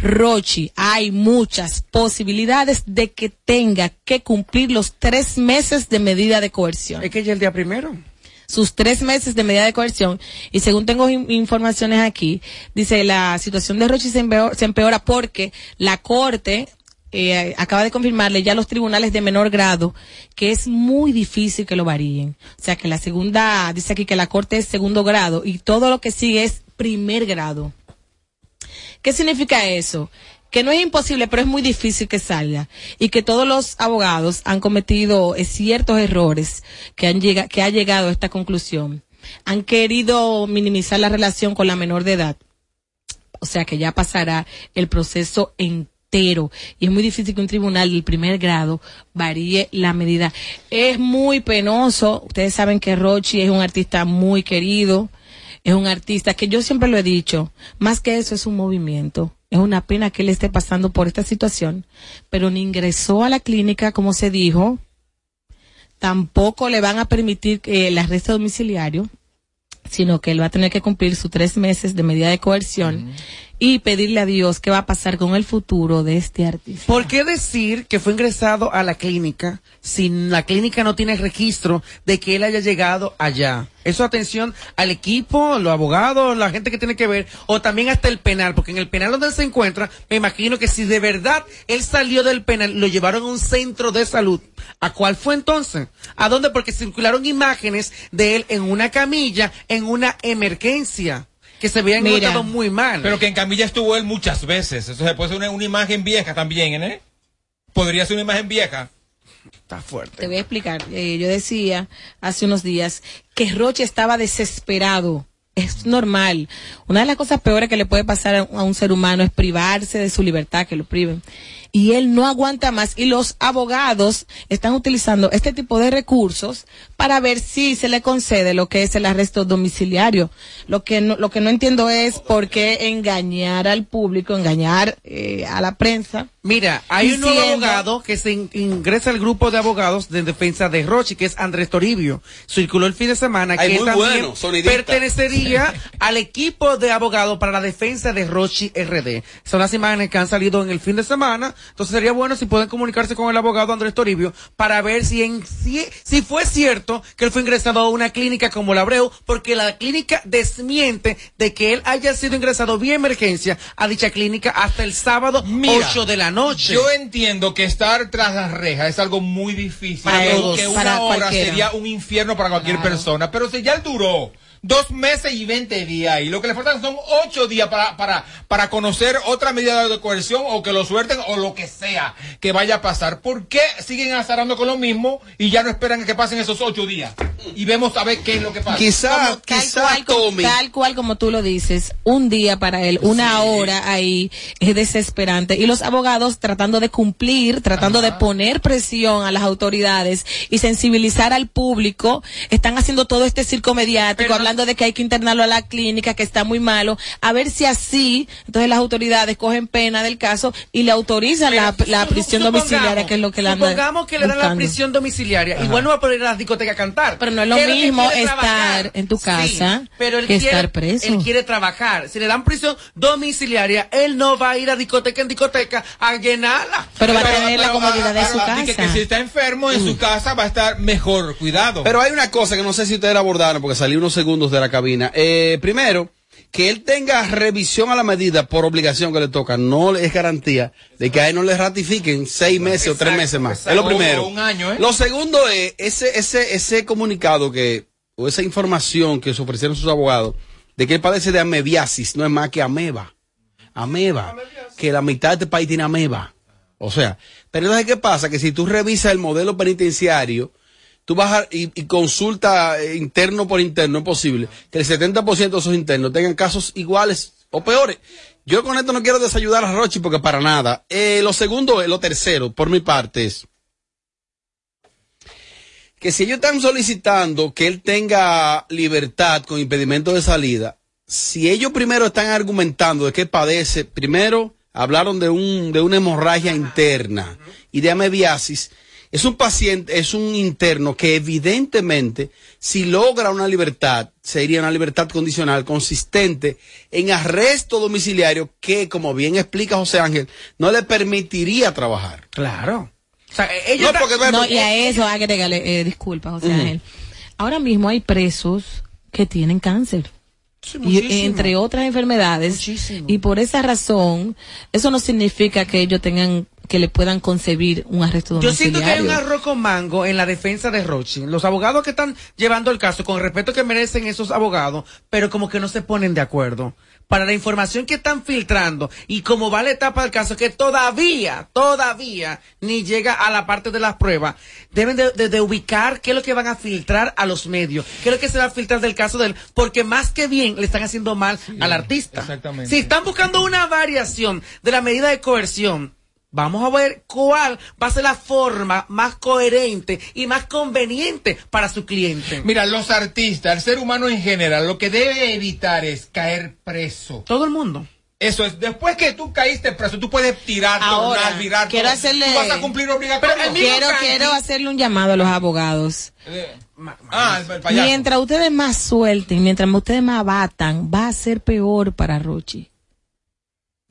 Rochi, hay muchas posibilidades de que tenga que cumplir los tres meses de medida de coerción. Es que ya el día primero. Sus tres meses de medida de coerción y según tengo in- informaciones aquí, dice la situación de Rochi se empeora, se empeora porque la corte eh, acaba de confirmarle ya a los tribunales de menor grado que es muy difícil que lo varíen. O sea que la segunda, dice aquí que la corte es segundo grado y todo lo que sigue es primer grado. ¿Qué significa eso? Que no es imposible, pero es muy difícil que salga y que todos los abogados han cometido ciertos errores que han llegado, que ha llegado a esta conclusión. Han querido minimizar la relación con la menor de edad. O sea que ya pasará el proceso entero y es muy difícil que un tribunal del primer grado varíe la medida. Es muy penoso. Ustedes saben que Rochi es un artista muy querido. Es un artista que yo siempre lo he dicho, más que eso es un movimiento. Es una pena que él esté pasando por esta situación, pero ni ingresó a la clínica como se dijo, tampoco le van a permitir que el arresto domiciliario, sino que él va a tener que cumplir sus tres meses de medida de coerción y pedirle a Dios qué va a pasar con el futuro de este artista. ¿Por qué decir que fue ingresado a la clínica si la clínica no tiene registro de que él haya llegado allá? Eso atención al equipo, los abogados, la gente que tiene que ver, o también hasta el penal, porque en el penal donde él se encuentra, me imagino que si de verdad él salió del penal, lo llevaron a un centro de salud. ¿A cuál fue entonces? ¿A dónde? Porque circularon imágenes de él en una camilla, en una emergencia que se veían Mira. encontrado muy mal. Pero que en camilla estuvo él muchas veces. Eso se puede ser una, una imagen vieja también, ¿eh? Podría ser una imagen vieja. Está fuerte. Te voy a explicar. Eh, yo decía hace unos días que Roche estaba desesperado. Es normal. Una de las cosas peores que le puede pasar a a un ser humano es privarse de su libertad, que lo priven. Y él no aguanta más. Y los abogados están utilizando este tipo de recursos para ver si se le concede lo que es el arresto domiciliario. Lo que no, lo que no entiendo es por qué engañar al público, engañar eh, a la prensa. Mira, hay un nuevo abogado que se in- ingresa al grupo de abogados de defensa de Rochi, que es Andrés Toribio. Circuló el fin de semana Ay, que muy también bueno, pertenecería al equipo de abogados para la defensa de Rochi RD. Son las imágenes que han salido en el fin de semana. Entonces sería bueno si pueden comunicarse con el abogado Andrés Toribio para ver si en si, si fue cierto que él fue ingresado a una clínica como la Abreu, porque la clínica desmiente de que él haya sido ingresado vía emergencia a dicha clínica hasta el sábado Mira, 8 de la noche. Yo entiendo que estar tras las rejas es algo muy difícil. Para que, todos, que una para hora cualquiera. sería un infierno para cualquier persona. Pero si ya él duró dos meses y 20 días y lo que le faltan son ocho días para, para, para conocer otra medida de coerción o que lo suelten o lo que sea que vaya a pasar. ¿Por qué siguen azarando con lo mismo y ya no esperan a que pasen esos ocho días? Y vemos a ver qué es lo que pasa. Quizá, tal quizá cual, como- Tommy. tal cual como tú lo dices, un día para él, una hora ahí es desesperante. Y los abogados tratando de cumplir, tratando de poner presión a las autoridades y sensibilizar al público, están haciendo todo este circo mediático, hablando de que hay que internarlo a la clínica, que está muy malo, a ver si así, entonces las autoridades cogen pena del caso y le autorizan la, la prisión domiciliaria, que es lo que le anda Supongamos que le dan la prisión domiciliaria. Igual no va a poder ir a la discoteca a cantar. Pero no es lo ¿Qué que mismo quiere estar trabajar? en tu Sí, casa pero él que quiere, estar preso. Él quiere trabajar. Si le dan prisión domiciliaria, él no va a ir a discoteca en discoteca a llenarla. Pero va a tener la comodidad de su que- casa. que si está enfermo en su casa va a estar mejor cuidado. Pero hay una cosa que no sé si ustedes la abordaron porque salí unos segundos de la cabina. Eh, primero, que él tenga revisión a la medida por obligación que le toca, no es garantía de que a él no le ratifiquen seis meses o tres meses más. Es lo primero. o un año, ¿eh? Lo segundo es ese, ese, ese comunicado que, o esa información que se ofrecieron sus abogados de que él padece de amebiasis, no es más que ameba. Ameba. Que la mitad de este país tiene ameba. O sea, pero entonces, ¿qué pasa? Que si tú revisas el modelo penitenciario, tú vas a- y, consulta eh, interno por interno, es posible que el 70% de esos internos tengan casos iguales o peores. Yo con esto no quiero desayudar a Rochi porque para nada. Eh, lo segundo, lo tercero, por mi parte, es que si ellos están solicitando que él tenga libertad con impedimento de salida, si ellos primero están argumentando de que padece, primero hablaron de un de una hemorragia interna y de amebiasis, es un paciente, es un interno que evidentemente si logra una libertad, sería una libertad condicional consistente en arresto domiciliario que, como bien explica José Ángel, no le permitiría trabajar. Claro. O sea, ella No, porque- No, y a eso agregale, eh, disculpa, José. Ángel. Ahora mismo hay presos que tienen cáncer. y muchísimo. entre otras enfermedades. Y por esa razón, eso no significa que ellos tengan, que le puedan concebir un arresto Yo siento que hay domiciliario. un arroz con mango en la defensa de Rochi. Los abogados que están llevando el caso, con el respeto que merecen esos abogados, pero como que no se ponen de acuerdo. para la información que están filtrando y como va la etapa del caso que todavía, todavía ni llega a la parte de las pruebas, deben de, de- de ubicar qué es lo que van a filtrar a los medios, qué es lo que se va a filtrar del caso de él, porque más que bien le están haciendo mal al artista. exactamente. Si están buscando una variación de la medida de coerción, Vamos a ver cuál va a ser la forma más coherente y más conveniente para su cliente. Mira, los artistas, el ser humano en general, lo que debe evitar es caer preso. Todo el mundo. Eso es, después que tú caíste preso, tú puedes tirar, Ahora, tornar, virar. quiero todo. hacerle- Tú vas a cumplir obligatorio. Quiero, quiero hacerle un llamado a los abogados. Ah, el, el payaso. Mientras ustedes más suelten, mientras ustedes más batan, va a ser peor para Rochi.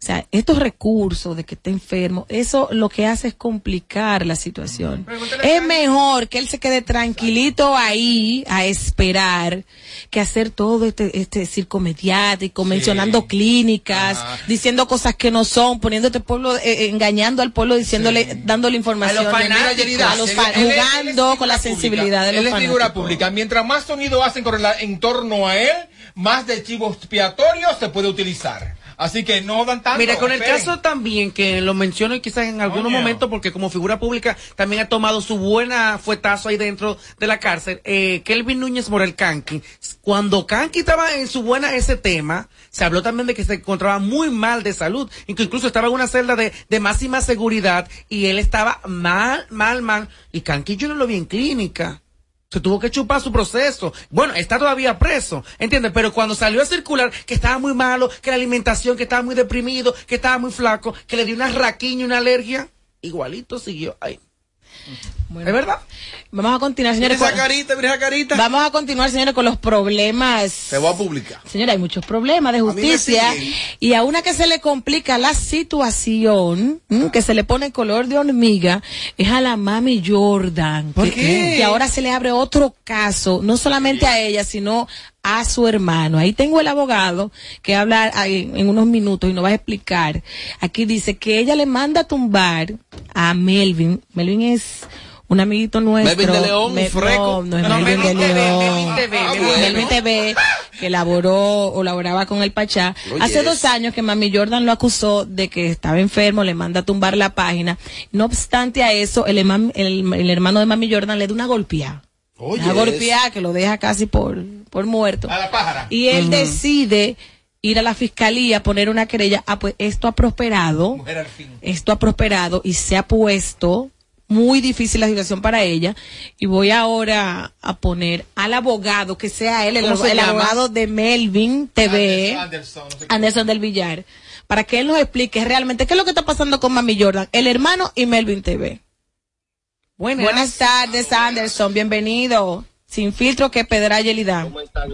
O sea, estos recursos de que está enfermo, eso lo que hace es complicar la situación. Es mejor que él se quede tranquilito ahí a esperar que hacer todo este, este circo mediático, mencionando clínicas, diciendo cosas que no son, poniendo este pueblo, eh, eh, engañando al pueblo, diciéndole, dándole información. A los él- fa- él es- jugando con la sensibilidad de los Él es figura fanáticos. pública. Mientras más sonido hacen con en torno a él, más de chivo expiatorio se puede utilizar. Así que no dan tanto. Mira, con el esperen. caso también, que lo menciono y quizás en algunos momentos, porque como figura pública también ha tomado su buena fuetazo ahí dentro de la cárcel, eh, Kelvin Núñez Morel Canqui. Cuando Canqui estaba en su buena ese tema, se habló también de que se encontraba muy mal de salud, que incluso estaba en una celda de, de máxima seguridad y él estaba mal, mal, mal. Y Canqui yo no lo vi en clínica. Se tuvo que chupar su proceso. Bueno, está todavía preso, ¿entiendes? Pero cuando salió a circular que estaba muy malo, que la alimentación, que estaba muy deprimido, que estaba muy flaco, que le dio una raquiña, una alergia, igualito siguió ahí. ¿Es verdad? Vamos a continuar, señores. Esa carita, mira esa carita. Vamos a continuar, señores, con los problemas. Se va a publicar. Señora, hay muchos problemas de justicia y a una que se le complica la situación, que se le pone color de hormiga, es a la mami Jordan. ¿Por que, qué? que ahora se le abre otro caso, no solamente a ella, sino a su hermano. Ahí tengo el abogado que habla en unos minutos y nos va a explicar. Aquí dice que ella le manda a tumbar a Melvin. Melvin es un amiguito nuestro. Melvin de León, un freco. No, no es No, Melvin, Melvin de TV, León. Melvin TV, Ah, Melvin Melvin TV, que laboró o laboraba con el Pachá. Hace dos años que Mami Jordan lo acusó de que estaba enfermo, le manda a tumbar la página. No obstante a eso, el- el hermano de Mami Jordan le da una golpeada. Oye, una golpeada que lo deja casi por, por muerto. A la pájara. Y él decide ir a la fiscalía a poner una querella. Ah, pues esto ha prosperado. Mujer al fin. Esto ha prosperado y se ha puesto muy difícil la situación para ella. Y voy ahora a poner al abogado, que sea él, el, abogado de Melvin TV, Anderson, no sé qué. Anderson del Villar, para que él nos explique realmente qué es lo que está pasando con Mami Jordan, el hermano y Melvin TV. Buenas. Buenas tardes, Anderson. Bienvenido. Sin filtro, que pedra Yelida. ¿Cómo está?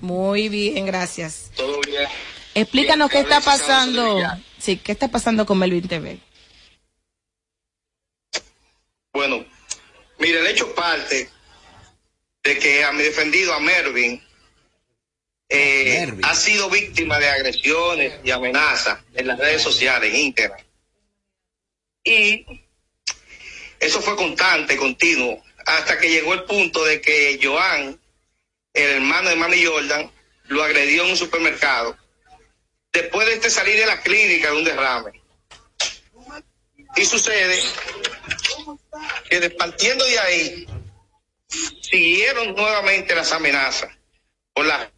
Muy bien, gracias. ¿Todo bien? Explícanos qué Bien, está acabamos de pasando. Sí, qué está pasando con Melvin TV. Bueno, mire, el hecho parte de que a mi defendido, a Mervin, eh, ha sido víctima de agresiones y amenazas en las redes sociales, Internet. Y eso fue constante, continuo, hasta que llegó el punto de que Joan, el hermano de Mami Jordan, lo agredió en un supermercado. Después de este salir de la clínica de un derrame. Y sucede que partiendo de ahí, siguieron nuevamente las amenazas por la.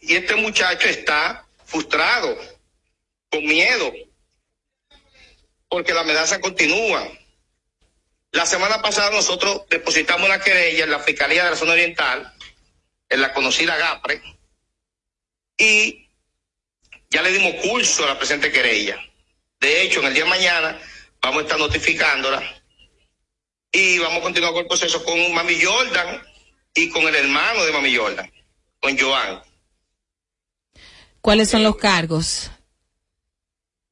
Y este muchacho está frustrado, con miedo, porque la amenaza continúa. La semana pasada nosotros depositamos una querella en la Fiscalía de la Zona Oriental, en la conocida GAPRE, y ya le dimos curso a la presente querella. De hecho, en el día de mañana vamos a estar notificándola y vamos a continuar con el proceso con Mami Jordan y con el hermano de Mami Jordan, con Joan. ¿Cuáles son los cargos?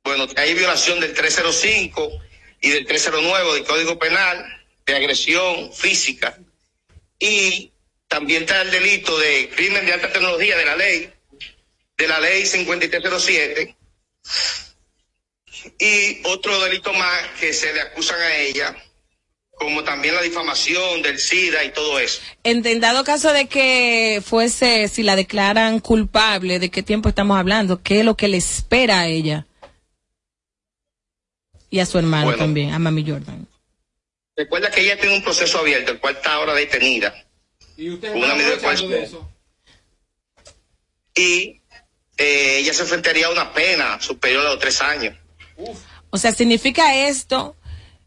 Bueno, hay violación del 305 y del 309 del Código Penal de agresión física y también está el delito de crimen de alta tecnología de la ley, de la ley 5307 y otro delito más que se le acusan a ella como también la difamación del SIDA y todo eso. En, dado caso de que fuese, si la declaran culpable, ¿de qué tiempo estamos hablando? ¿Qué es lo que le espera a ella? Y a su hermano Bueno. también, a Mami Jordan. Recuerda que ella tiene un proceso abierto, el cual está ahora detenida. Y usted Una medida de coerción. Y eh, ella se enfrentaría a una pena superior a los tres años. O sea, ¿significa esto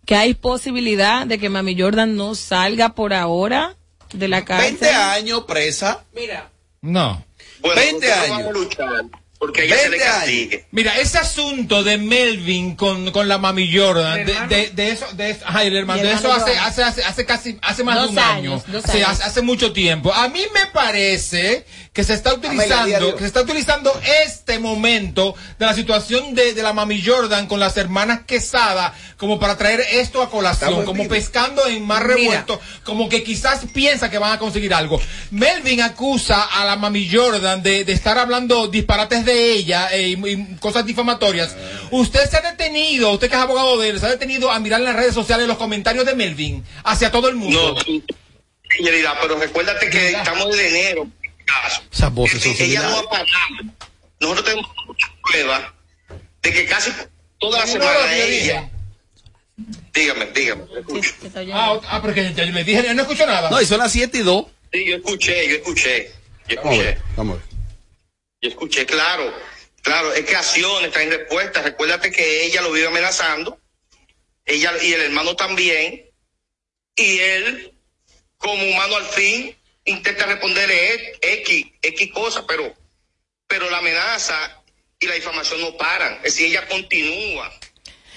que hay posibilidad de que Mami Jordan no salga por ahora de la cárcel? 20 años presa. Mira. No. Bueno, 20 nosotros años. Porque ella se le 20 años. castigue. Mira, ese asunto de Melvin con, con la mami Jordan, de, de, de eso, de eso, ay, el hermano, Y el de eso hermano hace, hace, hace, hace casi, hace más Dos de un años, año. dos Sí, años. hace, hace mucho tiempo. A mí me parece que se está utilizando, que se está utilizando este momento de la situación de, de la mami Jordan con las hermanas Quesada como para traer esto a colación, como vivo. pescando en mar Mira. revuelto, como que quizás piensa que van a conseguir algo. Melvin acusa a la mami Jordan de, de estar hablando disparates de ella eh, y, y cosas difamatorias. Usted se ha detenido, usted que es abogado de él, se ha detenido a mirar en las redes sociales los comentarios de Melvin hacia todo el mundo. No, pero recuérdate que estamos en enero. caso. Esas voces son Que ella no ha parado. Nosotros tenemos muchas pruebas de que casi toda la semana dije. ella. Dígame, dígame. escucho. Ah, ah, porque ya yo le dije, no escucho nada. No, y son las 7 y 2. Sí, yo escuché, yo escuché. Yo Vamos a escuché. ver, vamos a ver. Yo escuché, claro. Claro, es que acciones traen respuestas. Recuérdate que ella lo vive amenazando. Ella y el hermano también. Y él, como humano al fin, intenta responderle e- X, X cosas, pero, pero la amenaza y la difamación no paran. Es decir, ella continúa.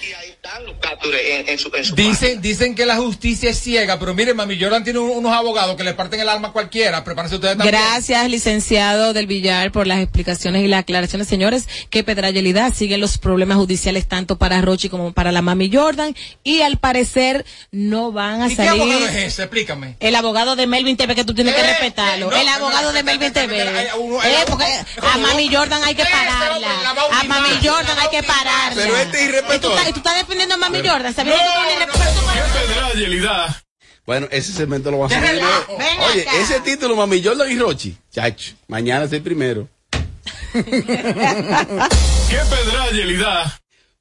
Y ahí están los captures en, en su, en su Dicen, dicen que la justicia es ciega, pero miren, mami Jordan tiene un- unos abogados que le parten el alma a cualquiera. Prepárense ustedes también. Gracias, licenciado del Villar, por las explicaciones y las aclaraciones. Señores, que Pedrayelidad siguen los problemas judiciales tanto para Rochi como para la Mami Jordan y al parecer no van a ¿Y qué abogado es salir. ese? Explícame. El abogado de Melvin TV que tú tienes que Eh, respetarlo. eh, no, el abogado no, de Melvin TV. Eh, porque a Mami Jordan hay que pararla. a Mami Jordan hay que pararla. Pero este irrespetuoso. Tú estás defendiendo a Mami Jordan, sabiendo que tú pero tú- ¡Qué pedrayelidad! Bueno, ese segmento lo vamos a ¡Qué hacer. Oye, acá. ese título, Mami Jordan y Rochi. Chacho, mañana es el primero. ¡Qué pedrayelidad!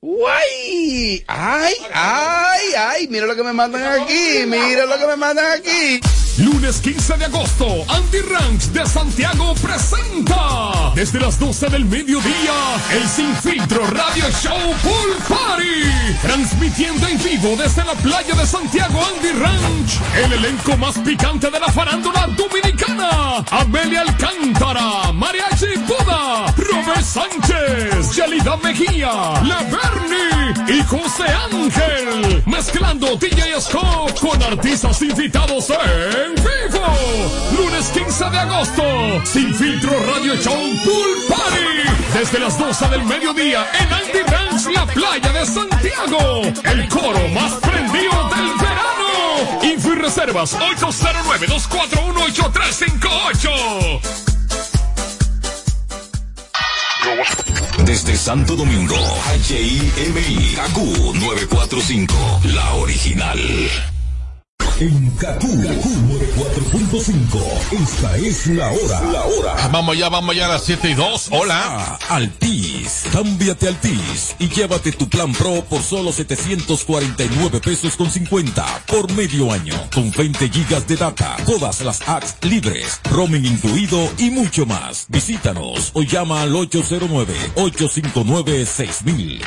¡Guay! ¡Ay, ay, ay! Mira lo que me mandan aquí, mira lo que me mandan aquí. Lunes 15 de agosto, Andy Ranch de Santiago presenta desde las 12 del mediodía el Sin Filtro Radio Show Pool Party. Transmitiendo en vivo desde la playa de Santiago Andy Ranch. El elenco más picante de la farándula dominicana. Amelia Alcántara, Mariachi Buda, Robert Sánchez, Yelida Mejía, La Bernie y José Ángel. Mezclando DJ Scott con artistas invitados en vivo. Lunes 15 de agosto. Sin filtro Radio Show Pool Party. Desde las 12 del mediodía en Andy Ranch, la playa de Santiago. El coro más prendido del verano. Info y reservas 809-241-8358. Desde Santo Domingo, HIMI, KQ 945, la original. En KQ 94.5, esta es la hora. La hora. Vamos ya, vamos ya a las 7 y 2. Hola. Ah, Altis. Cámbiate Altis y llévate tu plan Pro por solo 749 pesos con 50 por medio año. Con 20 gigas de data, todas las apps libres, roaming incluido y mucho más. Visítanos o llama al 809-859-6000.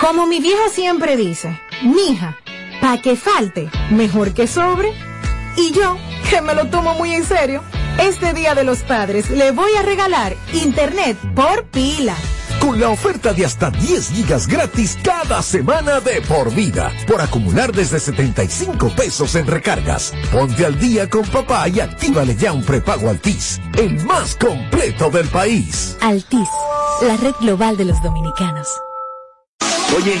Como mi vieja siempre dice, mija, pa' que falte, mejor que sobre. Y yo, que me lo tomo muy en serio, este Día de los Padres le voy a regalar internet por pila. Con la oferta de hasta 10 gigas gratis cada semana de por vida, por acumular desde 75 pesos en recargas. Ponte al día con papá y actívale ya un prepago Altis, el más completo del país. Altis, la red global de los dominicanos. Oye,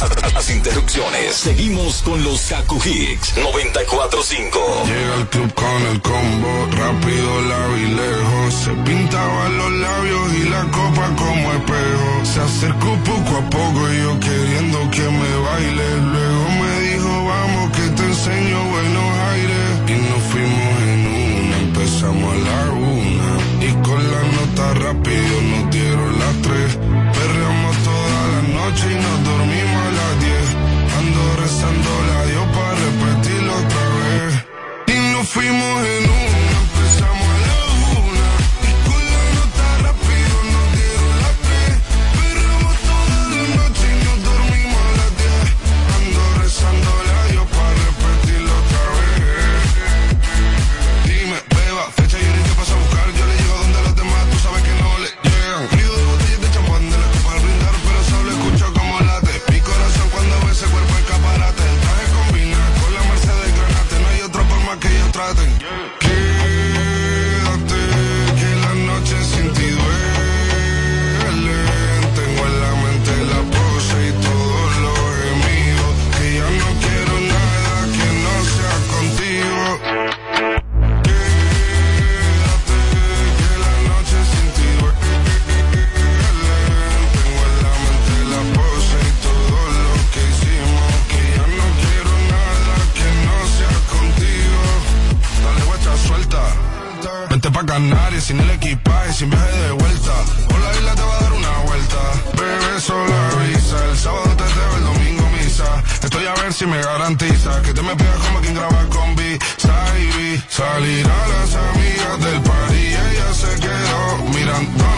las, las interrupciones. Seguimos con los Kaku Hicks 94.5. Llega al club con el combo, rápido la vi lejos. Se pintaba los labios y la copa como espejo. Se acercó poco a poco y yo queriendo que me baile. Luego me dijo, vamos que te enseño si me garantiza que te me pegas como quien graba con B. Salir a las amigas del par ella se quedó mirando